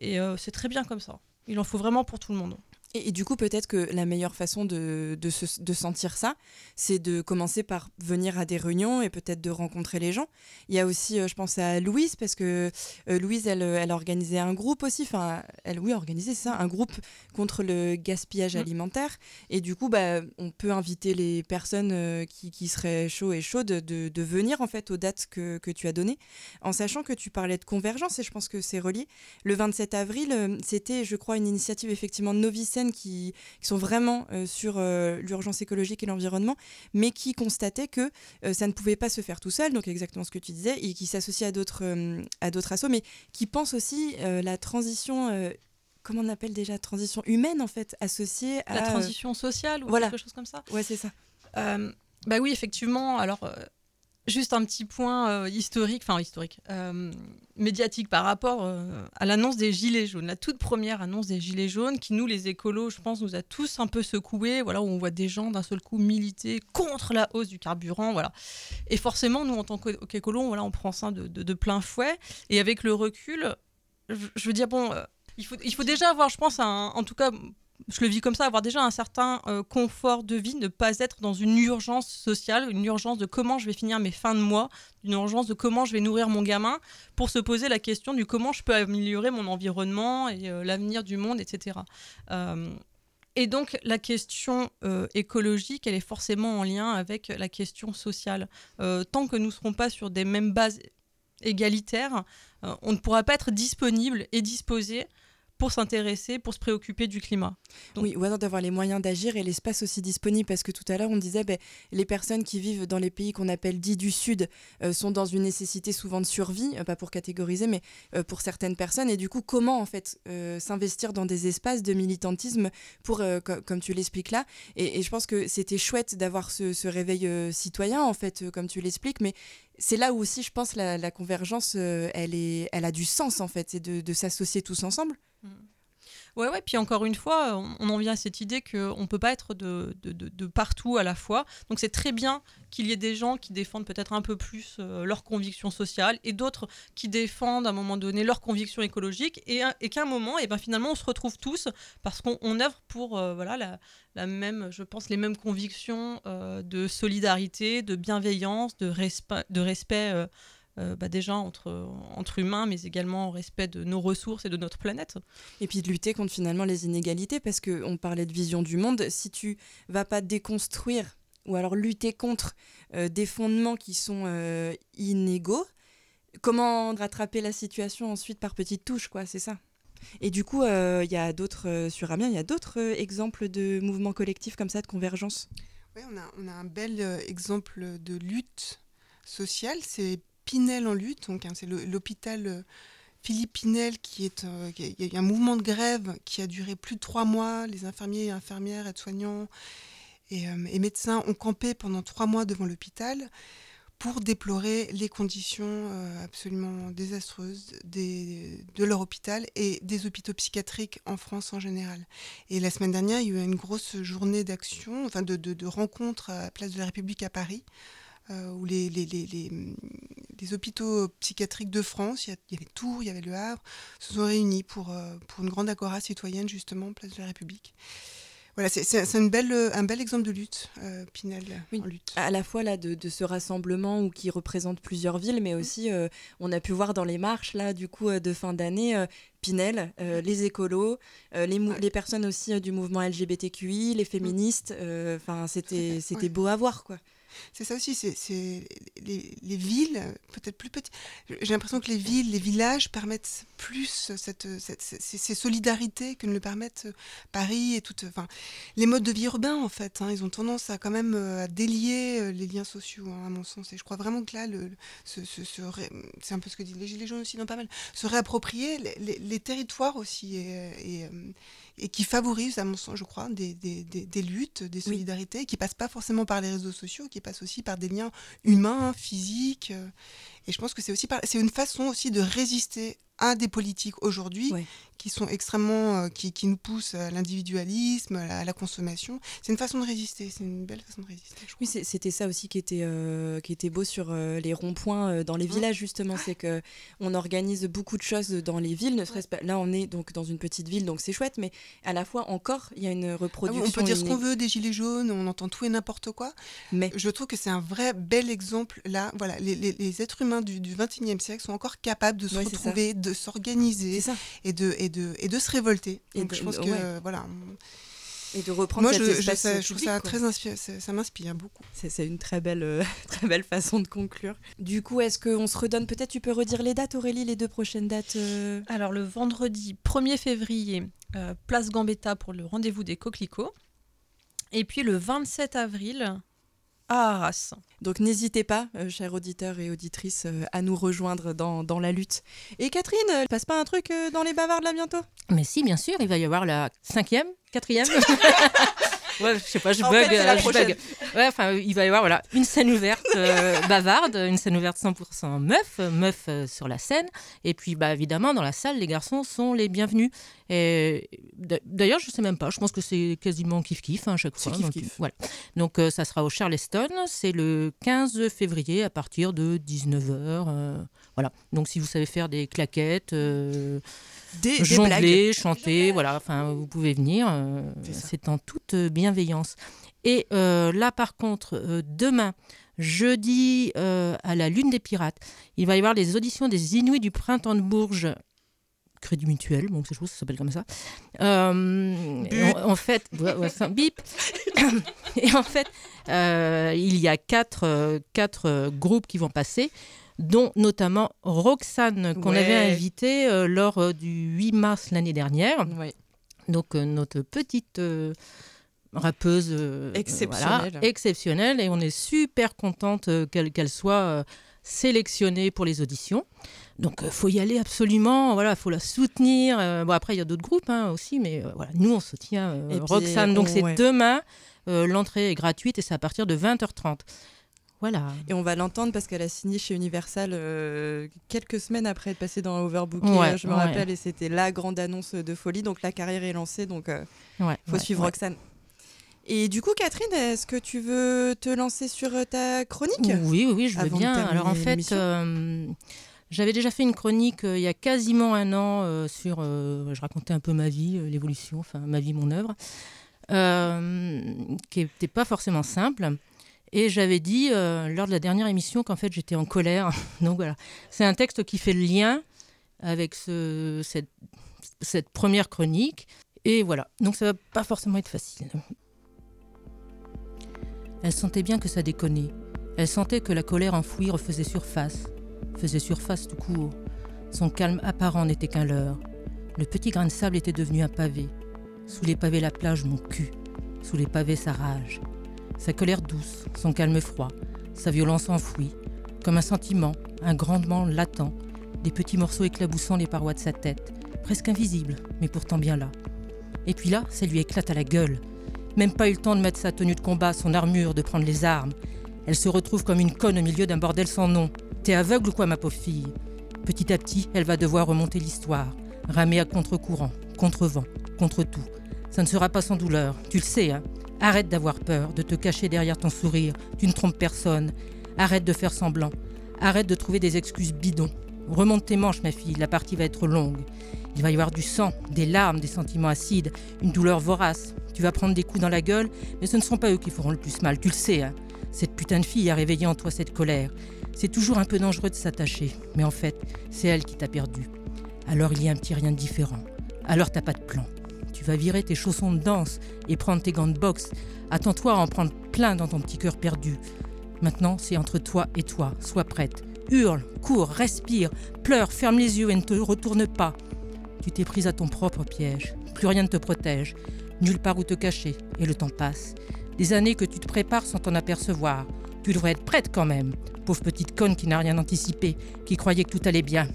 Et euh, c'est très bien comme ça. Il en faut vraiment pour tout le monde. Et, et du coup, peut-être que la meilleure façon de, de, se- de sentir ça, c'est de commencer par venir à des réunions et peut-être de rencontrer les gens. Il y a aussi, euh, je pense à Louise, parce que euh, Louise, elle, elle a organisé un groupe aussi, enfin, elle, oui, c'est ça, un groupe contre le gaspillage Mm. alimentaire. Et du coup, bah, on peut inviter les personnes euh, qui, qui seraient chauds et chaudes de, de venir, en fait, aux dates que, que tu as données, en sachant que tu parlais de convergence, et je pense que c'est relié. Le 27 avril, euh, c'était, je crois, une initiative effectivement Novicène personnes qui, qui sont vraiment euh, sur euh, l'urgence écologique et l'environnement, mais qui constataient que euh, ça ne pouvait pas se faire tout seul, donc exactement ce que tu disais, et qui s'associent à d'autres à d'autres assos, mais qui pensent aussi la transition. Comment on appelle déjà transition humaine en fait associée à La transition sociale ou voilà. quelque chose comme ça? Ouais c'est ça. Euh, bah oui, effectivement. Alors, juste un petit point euh, historique, enfin historique, euh, médiatique par rapport euh, à l'annonce des Gilets jaunes. La toute première annonce des Gilets jaunes, qui nous, les écolos, je pense, nous a tous un peu secoués. Voilà, où on voit des gens d'un seul coup militer contre la hausse du carburant. Voilà. Et forcément, nous, en tant qu'é- qu'écolos, voilà, on prend ça de, plein fouet. Et avec le recul, je, veux dire, bon, il, faut, déjà avoir, je pense, en tout cas, je le vis comme ça, avoir déjà un certain euh, confort de vie, ne pas être dans une urgence sociale, une urgence de comment je vais finir mes fins de mois, une urgence de comment je vais nourrir mon gamin, pour se poser la question du comment je peux améliorer mon environnement et euh, l'avenir du monde, etc. Euh, et donc la question écologique, elle est forcément en lien avec la question sociale. Tant que nous ne serons pas sur des mêmes bases égalitaires, on ne pourra pas être disponible et disposé pour s'intéresser, pour se préoccuper du climat. Oui, ou alors d'avoir les moyens d'agir et l'espace aussi disponible, parce que tout à l'heure on disait, ben, les personnes qui vivent dans les pays qu'on appelle dits du Sud euh, sont dans une nécessité souvent de survie, euh, pas pour catégoriser, mais euh, pour certaines personnes. Et du coup, comment en fait s'investir dans des espaces de militantisme pour, co- comme tu l'expliques là et, je pense que c'était chouette d'avoir ce, ce réveil citoyen, en fait, comme tu l'expliques, mais c'est là où aussi, je pense, la, la convergence, euh, elle, est, elle a du sens, en fait, c'est de, de s'associer tous ensemble. Ouais, ouais, puis encore une fois, on, en vient à cette idée qu'on ne peut pas être de, de, de- partout à la fois. Donc c'est très bien qu'il y ait des gens qui défendent peut-être un peu plus euh, leurs convictions sociales et d'autres qui défendent à un moment donné leurs convictions écologiques et, qu'à un moment, et ben, finalement, on se retrouve tous parce qu'on on œuvre pour euh, voilà, la, la même, je pense, les mêmes convictions euh, de solidarité, de bienveillance, de, respe- de respect. Euh, bah, déjà entre, entre humains, mais également au respect de nos ressources et de notre planète. Et puis de lutter contre finalement les inégalités, parce qu'on parlait de vision du monde. Si tu vas pas déconstruire ou alors lutter contre euh, des fondements qui sont euh, inégaux, comment rattraper la situation ensuite par petites touches, quoi, c'est ça? Et du coup, euh, il y a d'autres, euh, sur Amiens, il y a d'autres euh, exemples de mouvements collectifs comme ça, de convergence? Ouais, on, a, on a un bel euh, exemple de lutte sociale, c'est Pinel en lutte, donc hein, c'est l'hôpital euh, Philippe Pinel qui est, euh, qui a- il y a eu un mouvement de grève qui a duré plus de trois mois, les infirmiers, infirmières, aides-soignants et, euh, et médecins ont campé pendant trois mois devant l'hôpital pour déplorer les conditions absolument désastreuses de leur hôpital et des hôpitaux psychiatriques en France en général. Et la semaine dernière, il y a eu une grosse journée d'action, enfin de, de, de rencontres à la place de la République à Paris, euh, où les, les, les, les, les hôpitaux psychiatriques de France, il y, avait Tours, il y avait Le Havre, se sont réunis pour, euh, pour une grande agora citoyenne, justement, place de la République. Voilà, c'est euh, un bel exemple de lutte, euh, Pinel Oui. en lutte. à la fois là de, de ce rassemblement ou qui représente plusieurs villes, mais aussi euh, on a pu voir dans les marches là du coup euh, de fin d'année euh, Pinel, euh, les écolos, euh, les, mou- Ouais. les personnes aussi euh, du mouvement LGBTQI, les féministes. euh, Enfin c'était c'était Ouais. beau à voir quoi. C'est ça aussi, c'est les, les villes, peut-être plus petites. J'ai l'impression que les villes, les villages permettent plus cette, cette- ces, solidarités que ne le permettent Paris et toutes. Enfin, les modes de vie urbains, en fait, hein, ils ont tendance à quand même euh, à délier euh, les liens sociaux, hein, à mon sens. Et je crois vraiment que là, le, ce, ce- c'est un peu ce que disent les Gilets jaunes aussi, non pas mal, se réapproprier les, territoires aussi euh, et qui favorisent, à mon sens, je crois, des, des, des- des luttes, des solidarités, qui passent pas forcément par les réseaux sociaux, qui passent aussi par des liens humains, physiques. euh, Et je pense que c'est aussi par... c'est une façon aussi de résister à des politiques aujourd'hui Ouais. qui sont extrêmement, euh, qui, qui nous poussent à l'individualisme, à la, à la consommation. C'est une façon de résister, c'est une belle façon de résister. Oui, c'était ça aussi qui était, euh, qui était beau sur euh, les ronds-points dans les villages, justement. C'est que on organise beaucoup de choses dans les villes. Ne serait-ce pas... Là, on est donc dans une petite ville, donc c'est chouette, mais à la fois, encore, il y a une Ah oui, reproduction. on peut dire ce qu'on veut des gilets jaunes, on entend tout et n'importe quoi. Mais Je trouve que c'est un vrai bel exemple là. Voilà, les, les- les êtres humains du, du 21e siècle sont encore capables de se retrouver, de s'organiser et de, et, de, et de se révolter. Et Donc de- je pense que ouais. voilà. Et de reprendre Moi, cet je, je, ça- je trouve ça quoi. très inspiré, ça, ça m'inspire beaucoup. C'est c'est une très belle, euh, très belle façon de conclure. Du coup, est-ce qu'on se redonne Peut-être tu peux redire les dates, Aurélie, les deux prochaines dates euh, Alors le vendredi 1er février, euh, place Gambetta pour le rendez-vous des coquelicots. Et puis le 27 avril à Arras. Donc n'hésitez pas, euh, chers auditeurs et auditrices, euh, à nous rejoindre dans, dans la lutte. Et Catherine, euh, passe pas un truc euh, dans les bavardes là bientôt? Mais si, bien sûr, il va y avoir la cinquième, quatrième. ouais, je sais pas, je En bug. fait, c'est la euh, je prochaine. bug. Ouais, enfin, il va y avoir voilà une scène ouverte euh, bavarde, une scène ouverte 100% meuf, meuf euh, sur la scène. Et puis, bah évidemment, dans la salle, les garçons sont les bienvenus. Et d'ailleurs, je sais même pas. Je pense que c'est quasiment kiff kiff à chaque fois. kiff donc, kiff. Voilà. Donc, euh, ça sera au Charleston. C'est le 15 février à partir de 19h. voilà. Donc, si vous savez faire des claquettes. Des, des blagues. jongler, chanter, voilà, enfin, vous pouvez venir, euh, C'est en toute euh, bienveillance. Et euh, là, par contre, euh, demain, jeudi, euh, à la Lune des Pirates, il va y avoir les auditions des Inuits du Printemps de Bourges. Crédit mutuel, donc c'est chose, ça s'appelle comme ça. Euh, en, en fait, ouais, un bip. Et en fait, il y a quatre, quatre groupes qui vont passer, dont notamment Roxane, qu'on Ouais. avait invitée lors du 8 mars l'année dernière. Donc, notre petite rappeuse euh, Exceptionnelle. voilà, exceptionnelle. Et on est super contente euh, qu'elle soit euh, sélectionnée pour les auditions. Donc, il faut y aller absolument. Voilà, faut la soutenir. Bon, après, il y a d'autres groupes hein, aussi, mais voilà, nous, on soutient puis, Roxane. Donc, on- c'est ouais. demain. L'entrée est gratuite et c'est à partir de 20h30. Voilà. Et on va l'entendre parce qu'elle a signé chez Universal euh, quelques semaines après être passée dans Overbook. Ouais, je me ouais. rappelle, et c'était la grande annonce de folie. Donc la carrière est lancée, donc euh, Ouais, faut suivre. Roxane. Et du coup, Catherine, est-ce que tu veux te lancer sur euh, ta chronique? Oui, oui, je veux bien. Alors en fait, euh, j'avais déjà fait une chronique euh, il y a quasiment un an euh, sur. je racontais un peu ma vie, l'évolution, enfin ma vie, mon œuvre, qui n'était pas forcément simple. Et j'avais dit lors de la dernière émission qu'en fait j'étais en colère. Donc voilà, c'est un texte qui fait le lien avec ce, cette, cette première chronique. Et voilà, donc ça va pas forcément être facile. Elle sentait bien que ça déconnait. Elle sentait que la colère enfouie refaisait surface. Faisait surface tout court. Son calme apparent n'était qu'un leurre. Le petit grain de sable était devenu un pavé. Sous les pavés la plage, mon cul. Sous les pavés sa rage. Sa colère douce, son calme froid, sa violence enfouie, comme un sentiment, un grandement latent, des petits morceaux éclaboussant les parois de sa tête, presque invisibles, mais pourtant bien là. Et puis là, ça lui éclate à la gueule. Même pas eu le temps de mettre sa tenue de combat, son armure, de prendre les armes. Elle se retrouve comme une conne au milieu d'un bordel sans nom. T'es aveugle ou quoi, ma pauvre fille? Petit à petit, elle va devoir remonter l'histoire, ramer à contre-courant, contre-vent, contre tout. Ça ne sera pas sans douleur, tu le sais, hein Arrête d'avoir peur, de te cacher derrière ton sourire, tu ne trompes personne. Arrête de faire semblant. Arrête de trouver des excuses bidons. Remonte tes manches, ma fille, la partie va être longue. Il va y avoir du sang, des larmes, des sentiments acides, une douleur vorace. Tu vas prendre des coups dans la gueule, mais ce ne seront pas eux qui feront le plus mal, tu le sais, hein Cette putain de fille a réveillé en toi cette colère. C'est toujours un peu dangereux de s'attacher, mais en fait, c'est elle qui t'a perdu. Alors il y a un petit rien de différent. Alors t'as pas de plan. Tu vas virer tes chaussons de danse et prendre tes gants de boxe. Attends-toi à en prendre plein dans ton petit cœur perdu. Maintenant, c'est entre toi et toi. Sois prête. Hurle, cours, respire, pleure, ferme les yeux et ne te retourne pas. Tu t'es prise à ton propre piège. Plus rien ne te protège. Nulle part où te cacher. Et le temps passe. Des années que tu te prépares sans t'en apercevoir. Tu devrais être prête quand même. Pauvre petite conne qui n'a rien anticipé, qui croyait que tout allait bien.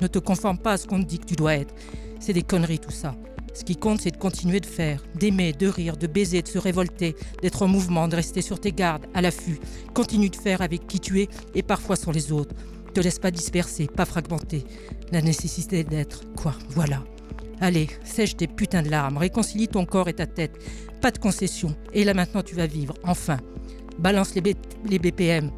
Ne te conforme pas à ce qu'on te dit que tu dois être. C'est des conneries tout ça. Ce qui compte, c'est de continuer de faire, d'aimer, de rire, de baiser, de se révolter, d'être en mouvement, de rester sur tes gardes, à l'affût. Continue de faire avec qui tu es et parfois sans les autres. Te laisse pas disperser, pas fragmenter. La nécessité d'être, quoi, voilà. Allez, sèche tes putains de larmes, réconcilie ton corps et ta tête. Pas de concession. Et là maintenant, tu vas vivre, enfin. Balance les, BPM.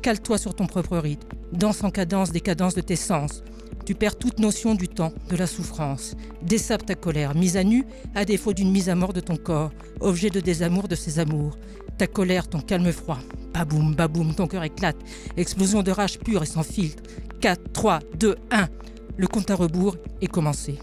Cale-toi sur ton propre rythme. Danse en cadence des cadences de tes sens. Tu perds toute notion du temps, de la souffrance. Dessape ta colère, mise à nu, à défaut d'une mise à mort de ton corps, objet de désamour de ses amours. Ta colère, ton calme froid. Baboum, baboum, ton cœur éclate. Explosion de rage pure et sans filtre. 4, 3, 2, 1. Le compte à rebours est commencé.